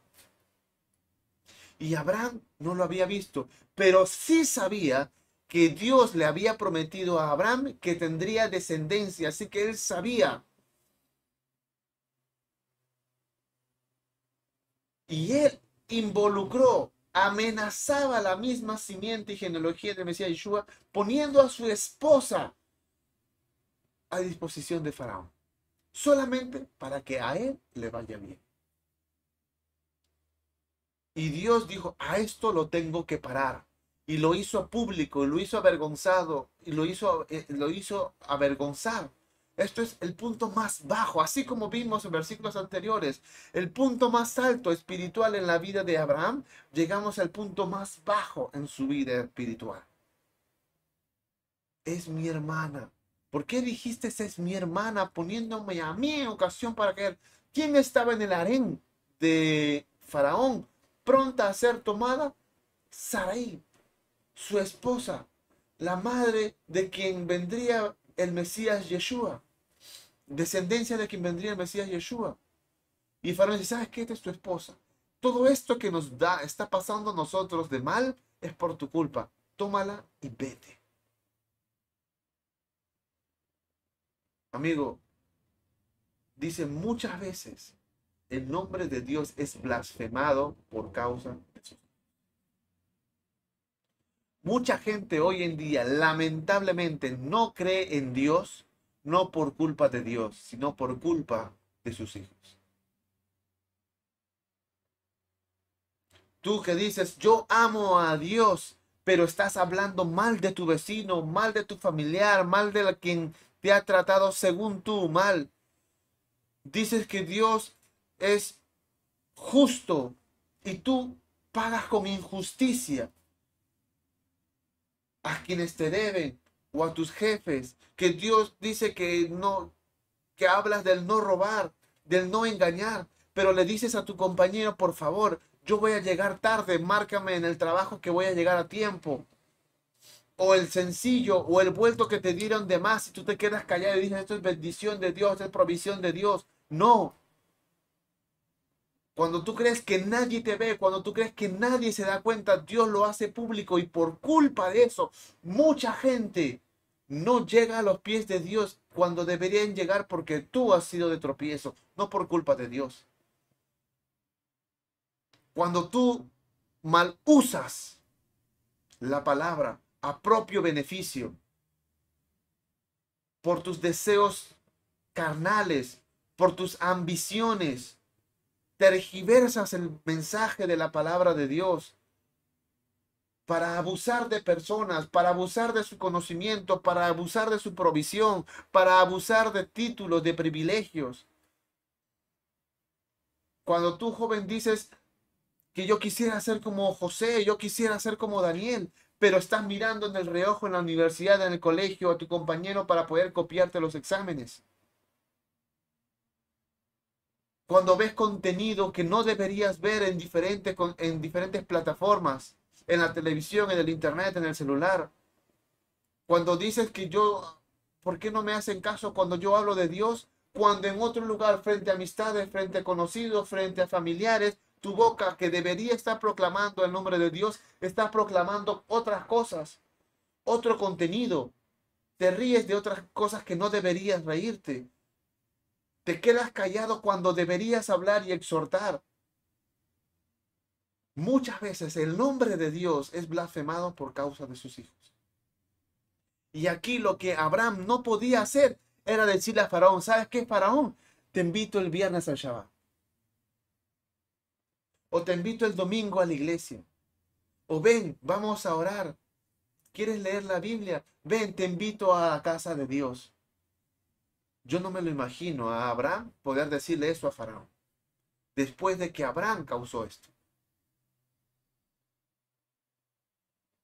Y Abraham no lo había visto, pero sí sabía que Dios le había prometido a Abraham que tendría descendencia, así que él sabía. Y él involucró, amenazaba la misma simiente y genealogía de Mesías Yeshua, poniendo a su esposa a disposición de Faraón, solamente para que a él le vaya bien. Y Dios dijo, a esto lo tengo que parar. Y lo hizo público, lo hizo avergonzado, y lo hizo, eh, lo hizo avergonzar. Esto es el punto más bajo, así como vimos en versículos anteriores, el punto más alto espiritual en la vida de Abraham, llegamos al punto más bajo en su vida espiritual. Es mi hermana. ¿Por qué dijiste es mi hermana poniéndome a mí en ocasión para caer? ¿Quién estaba en el harén de Faraón? pronta a ser tomada, Sarai, su esposa, la madre de quien vendría el Mesías Yeshua, descendencia de quien vendría el Mesías Yeshua. Y Faraón dice, ¿sabes qué? Es tu esposa. Todo esto que nos da, está pasando a nosotros de mal, es por tu culpa. Tómala y vete. Amigo, dice muchas veces el nombre de Dios es blasfemado por causa de eso. Mucha gente hoy en día lamentablemente no cree en Dios, no por culpa de Dios, sino por culpa de sus hijos. Tú que dices, yo amo a Dios, pero estás hablando mal de tu vecino, mal de tu familiar, mal de quien te ha tratado según tú mal. Dices que Dios es justo y tú pagas con injusticia a quienes te deben o a tus jefes, que Dios dice que no, que hablas del no robar, del no engañar, pero le dices a tu compañero, por favor, yo voy a llegar tarde, márcame en el trabajo que voy a llegar a tiempo. O el sencillo o el vuelto que te dieron de más y tú te quedas callado y dices, esto es bendición de Dios, esto es provisión de Dios. No. Cuando tú crees que nadie te ve, cuando tú crees que nadie se da cuenta, Dios lo hace público y por culpa de eso, mucha gente no llega a los pies de Dios cuando deberían llegar porque tú has sido de tropiezo, no por culpa de Dios. Cuando tú mal usas la palabra a propio beneficio, por tus deseos carnales, por tus ambiciones, tergiversas el mensaje de la palabra de Dios para abusar de personas, para abusar de su conocimiento, para abusar de su provisión, para abusar de títulos, de privilegios. Cuando tú joven dices que yo quisiera ser como José, yo quisiera ser como Daniel, pero estás mirando en el reojo en la universidad, en el colegio, a tu compañero para poder copiarte los exámenes. Cuando ves contenido que no deberías ver en diferentes, en diferentes plataformas, en la televisión, en el internet, en el celular. Cuando dices que yo, ¿por qué no me hacen caso cuando yo hablo de Dios? Cuando en otro lugar, frente a amistades, frente a conocidos, frente a familiares, tu boca que debería estar proclamando el nombre de Dios, está proclamando otras cosas, otro contenido. Te ríes de otras cosas que no deberías reírte. Te quedas callado cuando deberías hablar y exhortar. Muchas veces el nombre de Dios es blasfemado por causa de sus hijos. Y aquí lo que Abraham no podía hacer era decirle a Faraón, ¿sabes qué, Faraón? Te invito el viernes al Shabbat. O te invito el domingo a la iglesia. O ven, vamos a orar. ¿Quieres leer la Biblia? Ven, te invito a la casa de Dios. Yo no me lo imagino a Abraham poder decirle eso a Faraón. Después de que Abraham causó esto.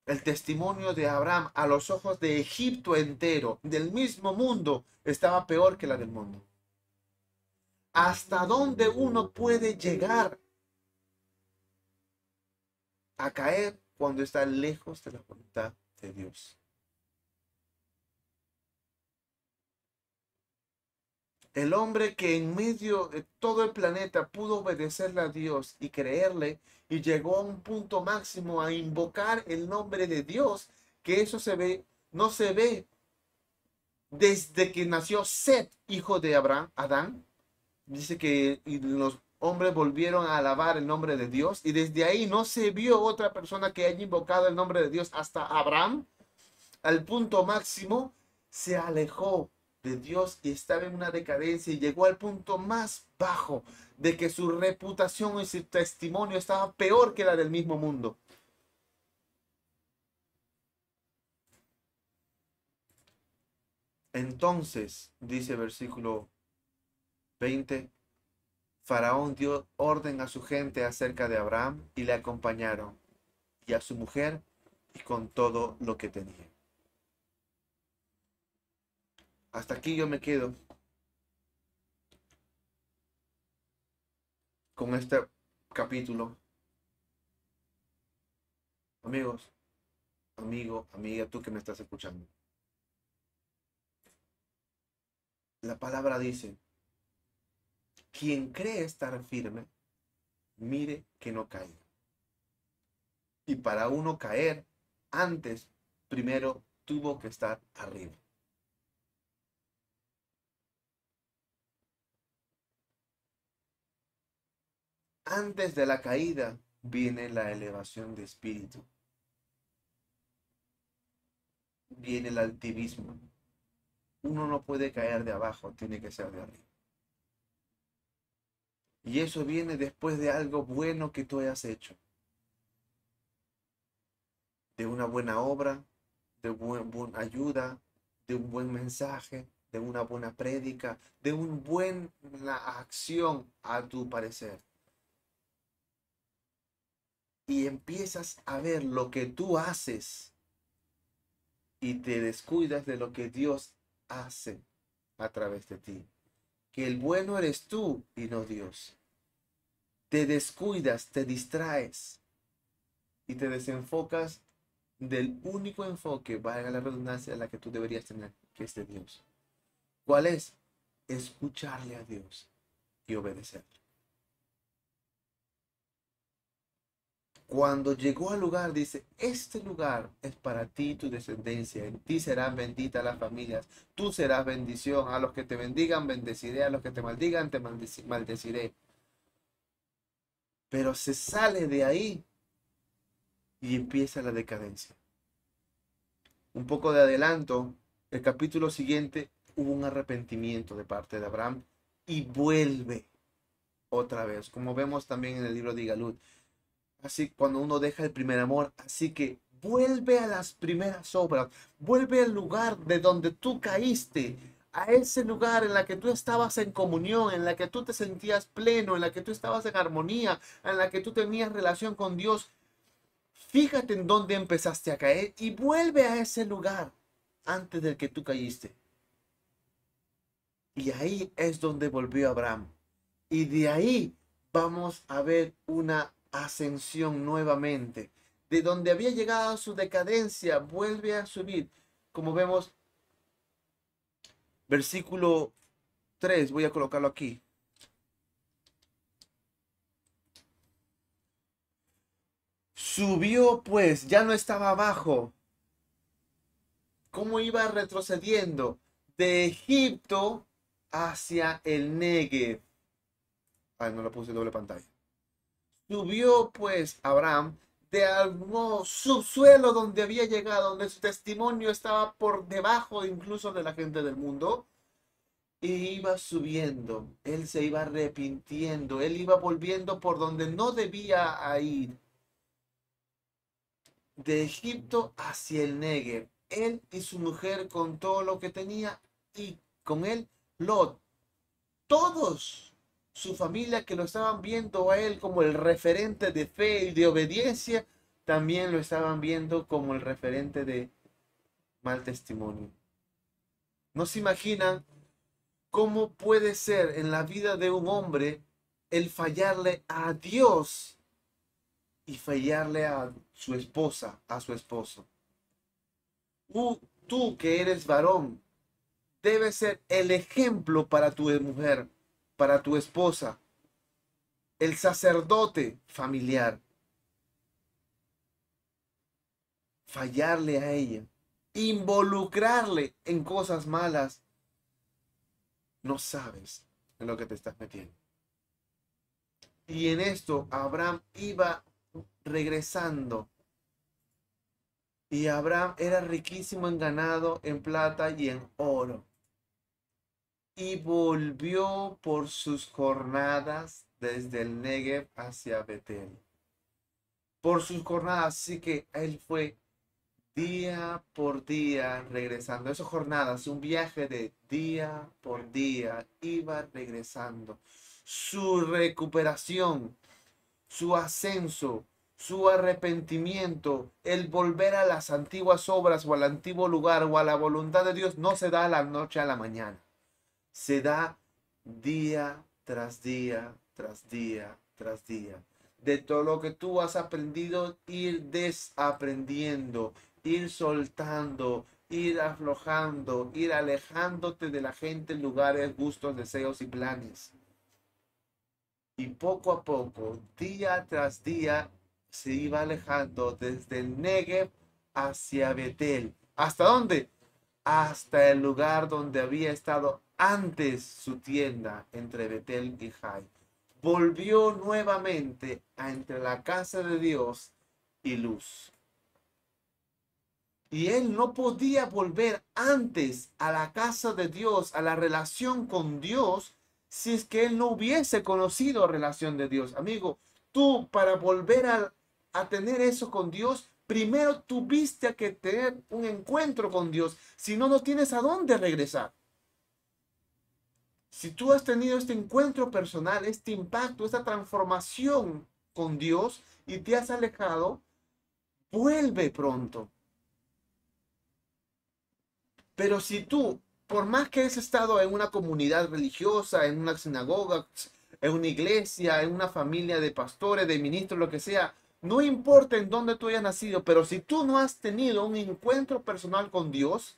El testimonio de Abraham a los ojos de Egipto entero, del mismo mundo, estaba peor que la del mundo. ¿Hasta dónde uno puede llegar a caer cuando está lejos de la voluntad de Dios? El hombre que en medio de todo el planeta pudo obedecerle a Dios y creerle y llegó a un punto máximo a invocar el nombre de Dios, que eso se ve, no se ve desde que nació Set, hijo de Abraham, Adán. Dice que los hombres volvieron a alabar el nombre de Dios y desde ahí no se vio otra persona que haya invocado el nombre de Dios hasta Abraham. Al punto máximo se alejó de Dios y estaba en una decadencia y llegó al punto más bajo de que su reputación y su testimonio estaba peor que la del mismo mundo. Entonces, dice versículo 20, Faraón dio orden a su gente acerca de Abraham y le acompañaron, y a su mujer y con todo lo que tenía. Hasta aquí yo me quedo con este capítulo. Amigos, amigo, amiga, tú que me estás escuchando. La palabra dice, quien cree estar firme, mire que no caiga. Y para uno caer, antes, primero tuvo que estar arriba. Antes de la caída viene la elevación de espíritu. Viene el altivismo. Uno no puede caer de abajo, tiene que ser de arriba. Y eso viene después de algo bueno que tú hayas hecho. de una buena obra, de buena ayuda, de un buen mensaje, de una buena prédica, de una buena acción a tu parecer. Y empiezas a ver lo que tú haces y te descuidas de lo que Dios hace a través de ti. Que el bueno eres tú y no Dios. Te descuidas, te distraes y te desenfocas del único enfoque, valga la redundancia, la que tú deberías tener, que es de Dios. ¿Cuál es? Escucharle a Dios y obedecerle. Cuando llegó al lugar, dice, este lugar es para ti tu descendencia, en ti serán benditas las familias, tú serás bendición, a los que te bendigan bendeciré, a los que te maldigan te maldeciré. Pero se sale de ahí y empieza la decadencia. Un poco de adelanto, el capítulo siguiente hubo un arrepentimiento de parte de Abraham y vuelve otra vez, como vemos también en el libro de Galut. Así cuando uno deja el primer amor, así que vuelve a las primeras obras, vuelve al lugar de donde tú caíste, a ese lugar en la que tú estabas en comunión, en la que tú te sentías pleno, en la que tú estabas en armonía, en la que tú tenías relación con Dios Fíjate en dónde empezaste a caer y vuelve a ese lugar antes del que tú caíste. Y ahí es donde volvió Abraham. Y de ahí vamos a ver una ascensión nuevamente. De donde había llegado su decadencia, vuelve a subir. Como vemos, versículo 3, voy a colocarlo aquí. Subió pues, ya no estaba abajo. ¿Cómo iba retrocediendo? De Egipto hacia el Negev. Ay, no lo puse doble pantalla. Subió pues Abraham de algún subsuelo donde había llegado, donde su testimonio estaba por debajo incluso de la gente del mundo. Y iba subiendo, él se iba arrepintiendo, él iba volviendo por donde no debía ir de Egipto hacia el Negev, él y su mujer con todo lo que tenía y con él Lot. Todos su familia que lo estaban viendo a él como el referente de fe y de obediencia, también lo estaban viendo como el referente de mal testimonio. ¿No se imaginan cómo puede ser en la vida de un hombre el fallarle a Dios y fallarle a su esposa, a su esposo. Tú, que eres varón, debes ser el ejemplo para tu mujer, para tu esposa, el sacerdote familiar. Fallarle a ella, involucrarle en cosas malas, no sabes en lo que te estás metiendo. Y en esto Abraham iba regresando. Y Abraham era riquísimo en ganado, en plata y en oro. Y volvió por sus jornadas desde el Negev hacia Betel. Por sus jornadas, así que él fue día por día regresando. Esas jornadas, un viaje de día por día, iba regresando. Su recuperación su ascenso, su arrepentimiento, el volver a las antiguas obras o al antiguo lugar o a la voluntad de Dios no se da la noche a la mañana. Se da día tras día, tras día, tras día. De todo lo que tú has aprendido, ir desaprendiendo, ir soltando, ir aflojando, ir alejándote de la gente, lugares, gustos, deseos y planes. Y poco a poco, día tras día, se iba alejando desde el Negev hacia Betel. ¿Hasta dónde? Hasta el lugar donde había estado antes su tienda entre Betel y Jai. Volvió nuevamente a entre la casa de Dios y luz. Y él no podía volver antes a la casa de Dios, a la relación con Dios, si es que él no hubiese conocido relación de Dios. Amigo, tú para volver a, a tener eso con Dios, primero tuviste que tener un encuentro con Dios, si no, no tienes a dónde regresar. Si tú has tenido este encuentro personal, este impacto, esta transformación con Dios y te has alejado, vuelve pronto. Pero si tú, por más que hayas estado en una comunidad religiosa, en una sinagoga, en una iglesia, en una familia de pastores, de ministros, lo que sea, no importa en dónde tú hayas nacido, pero si tú no has tenido un encuentro personal con Dios,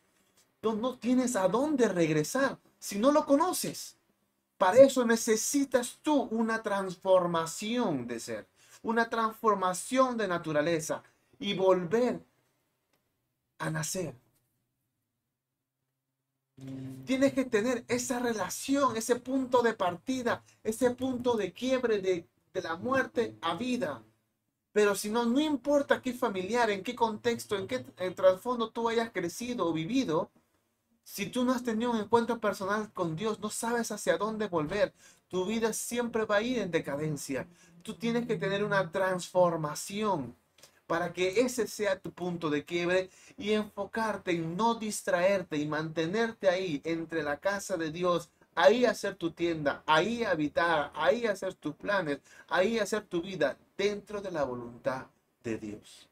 no tienes a dónde regresar si no lo conoces. Para eso necesitas tú una transformación de ser, una transformación de naturaleza y volver a nacer. Tienes que tener esa relación, ese punto de partida, ese punto de quiebre de, la muerte a vida. Pero si no, no importa qué familiar, en qué contexto, en qué trasfondo tú hayas crecido o vivido, si tú no has tenido un encuentro personal con Dios, no sabes hacia dónde volver. Tu vida siempre va a ir en decadencia. Tú tienes que tener una transformación para que ese sea tu punto de quiebre y enfocarte en no distraerte y mantenerte ahí entre la casa de Dios, ahí hacer tu tienda, ahí habitar, ahí hacer tus planes, ahí hacer tu vida dentro de la voluntad de Dios.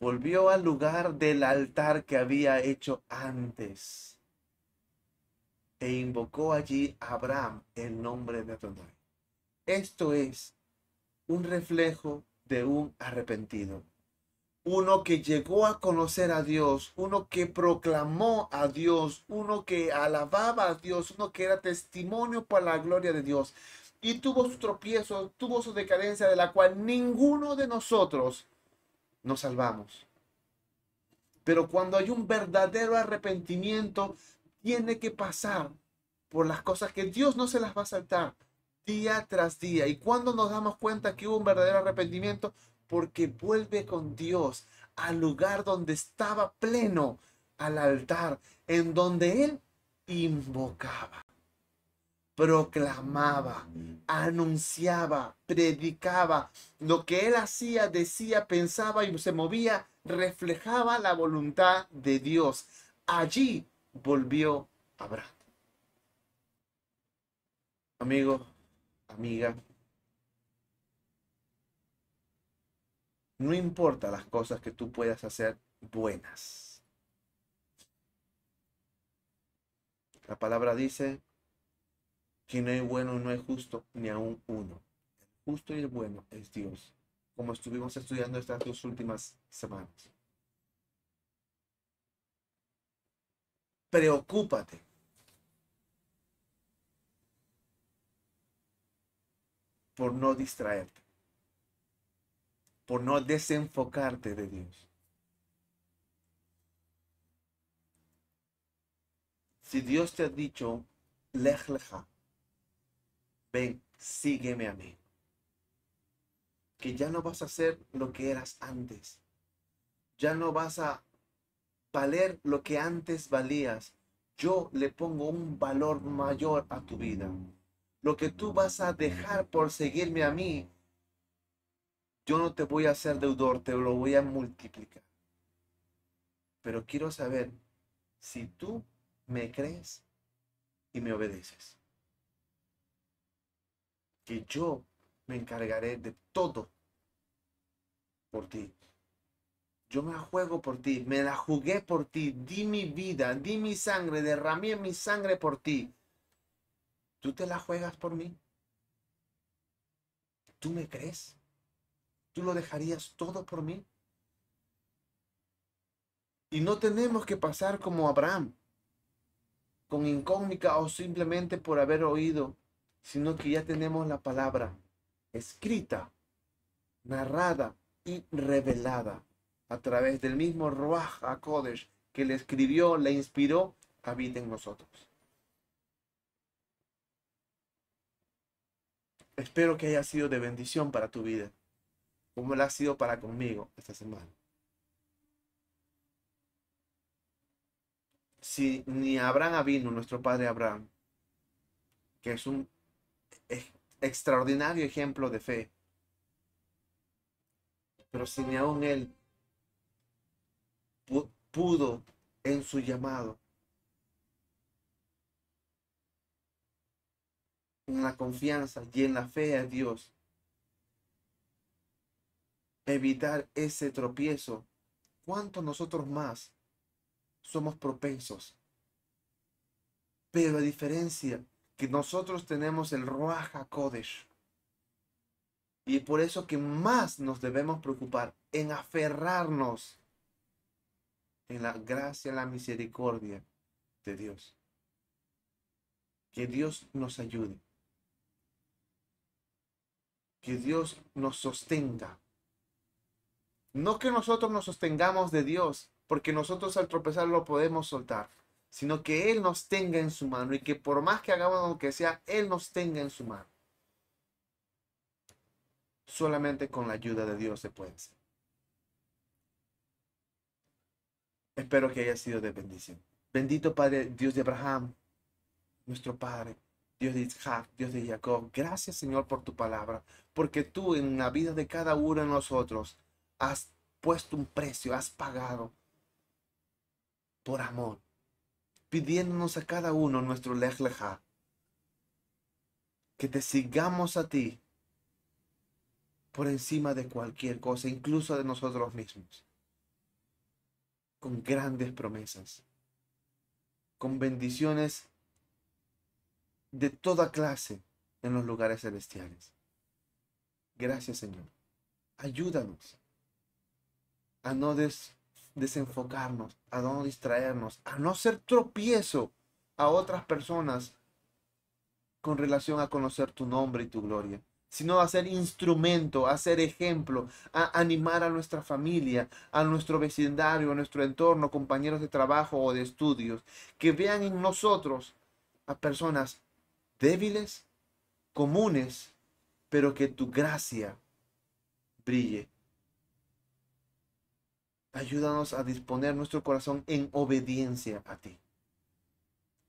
Volvió al lugar del altar que había hecho antes e invocó allí a Abraham el nombre de Adonai. Esto es un reflejo de un arrepentido. Uno que llegó a conocer a Dios, uno que proclamó a Dios, uno que alababa a Dios, uno que era testimonio para la gloria de Dios. Y tuvo su tropiezo, tuvo su decadencia de la cual ninguno de nosotros nos salvamos. Pero cuando hay un verdadero arrepentimiento, tiene que pasar por las cosas que Dios no se las va a saltar día tras día. ¿Y cuando nos damos cuenta que hubo un verdadero arrepentimiento? Porque vuelve con Dios al lugar donde estaba pleno, al altar, en donde Él invocaba, proclamaba, anunciaba, predicaba. Lo que Él hacía, decía, pensaba y se movía, reflejaba la voluntad de Dios. Allí volvió Abraham. Amigo, amiga, no importa las cosas que tú puedas hacer buenas. La palabra dice que no hay bueno no hay justo, ni aún uno. El justo y el bueno es Dios, como estuvimos estudiando estas dos últimas semanas. Preocúpate por no distraerte, por no desenfocarte de Dios. Si Dios te ha dicho, lej ven, sígueme a mí. Que ya no vas a hacer lo que eras antes. Ya no vas a valer lo que antes valías. Yo le pongo un valor mayor a tu vida lo que tú vas a dejar por seguirme a mí, yo no te voy a hacer deudor, te lo voy a multiplicar. Pero quiero saber si tú me crees y me obedeces. Que yo me encargaré de todo por ti. Yo me la juego por ti, me la jugué por ti, di mi vida, di mi sangre, derramé mi sangre por ti. ¿Tú te la juegas por mí? ¿Tú me crees? ¿Tú lo dejarías todo por mí? Y no tenemos que pasar como Abraham, con incógnita o simplemente por haber oído, sino que ya tenemos la palabra escrita, narrada y revelada a través del mismo Ruach HaKodesh que le escribió, le inspiró, habita en nosotros. Espero que haya sido de bendición para tu vida, como lo ha sido para conmigo esta semana. Si ni Abraham vino, nuestro padre Abraham, que es un extraordinario ejemplo de fe, Pero si ni aún él pudo en su llamado, en la confianza y en la fe a Dios, evitar ese tropiezo, ¿cuánto nosotros más somos propensos? Pero a diferencia que nosotros tenemos el Ruach Kodesh, y por eso que más nos debemos preocupar en aferrarnos en la gracia, la misericordia de Dios. Que Dios nos ayude. Que Dios nos sostenga. No que nosotros nos sostengamos de Dios, porque nosotros al tropezar lo podemos soltar, sino que Él nos tenga en su mano y que por más que hagamos lo que sea, Él nos tenga en su mano. Solamente con la ayuda de Dios se puede hacer. Espero que haya sido de bendición. Bendito Padre, Dios de Abraham, nuestro Padre, Dios de Isaac, Dios de Jacob. Gracias Señor por tu palabra, porque tú en la vida de cada uno de nosotros has puesto un precio, has pagado por amor, pidiéndonos a cada uno nuestro lej que te sigamos a ti por encima de cualquier cosa, incluso de nosotros mismos, con grandes promesas, con bendiciones de toda clase en los lugares celestiales. Gracias Señor. Ayúdanos a no desenfocarnos, a no distraernos, a no ser tropiezo a otras personas con relación a conocer tu nombre y tu gloria sino a ser instrumento, a ser ejemplo, a animar a nuestra familia, a nuestro vecindario, a nuestro entorno, compañeros de trabajo o de estudios, que vean en nosotros a personas débiles, comunes, pero que tu gracia brille. Ayúdanos a disponer nuestro corazón en obediencia a ti.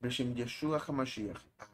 Yeshua HaMashiach.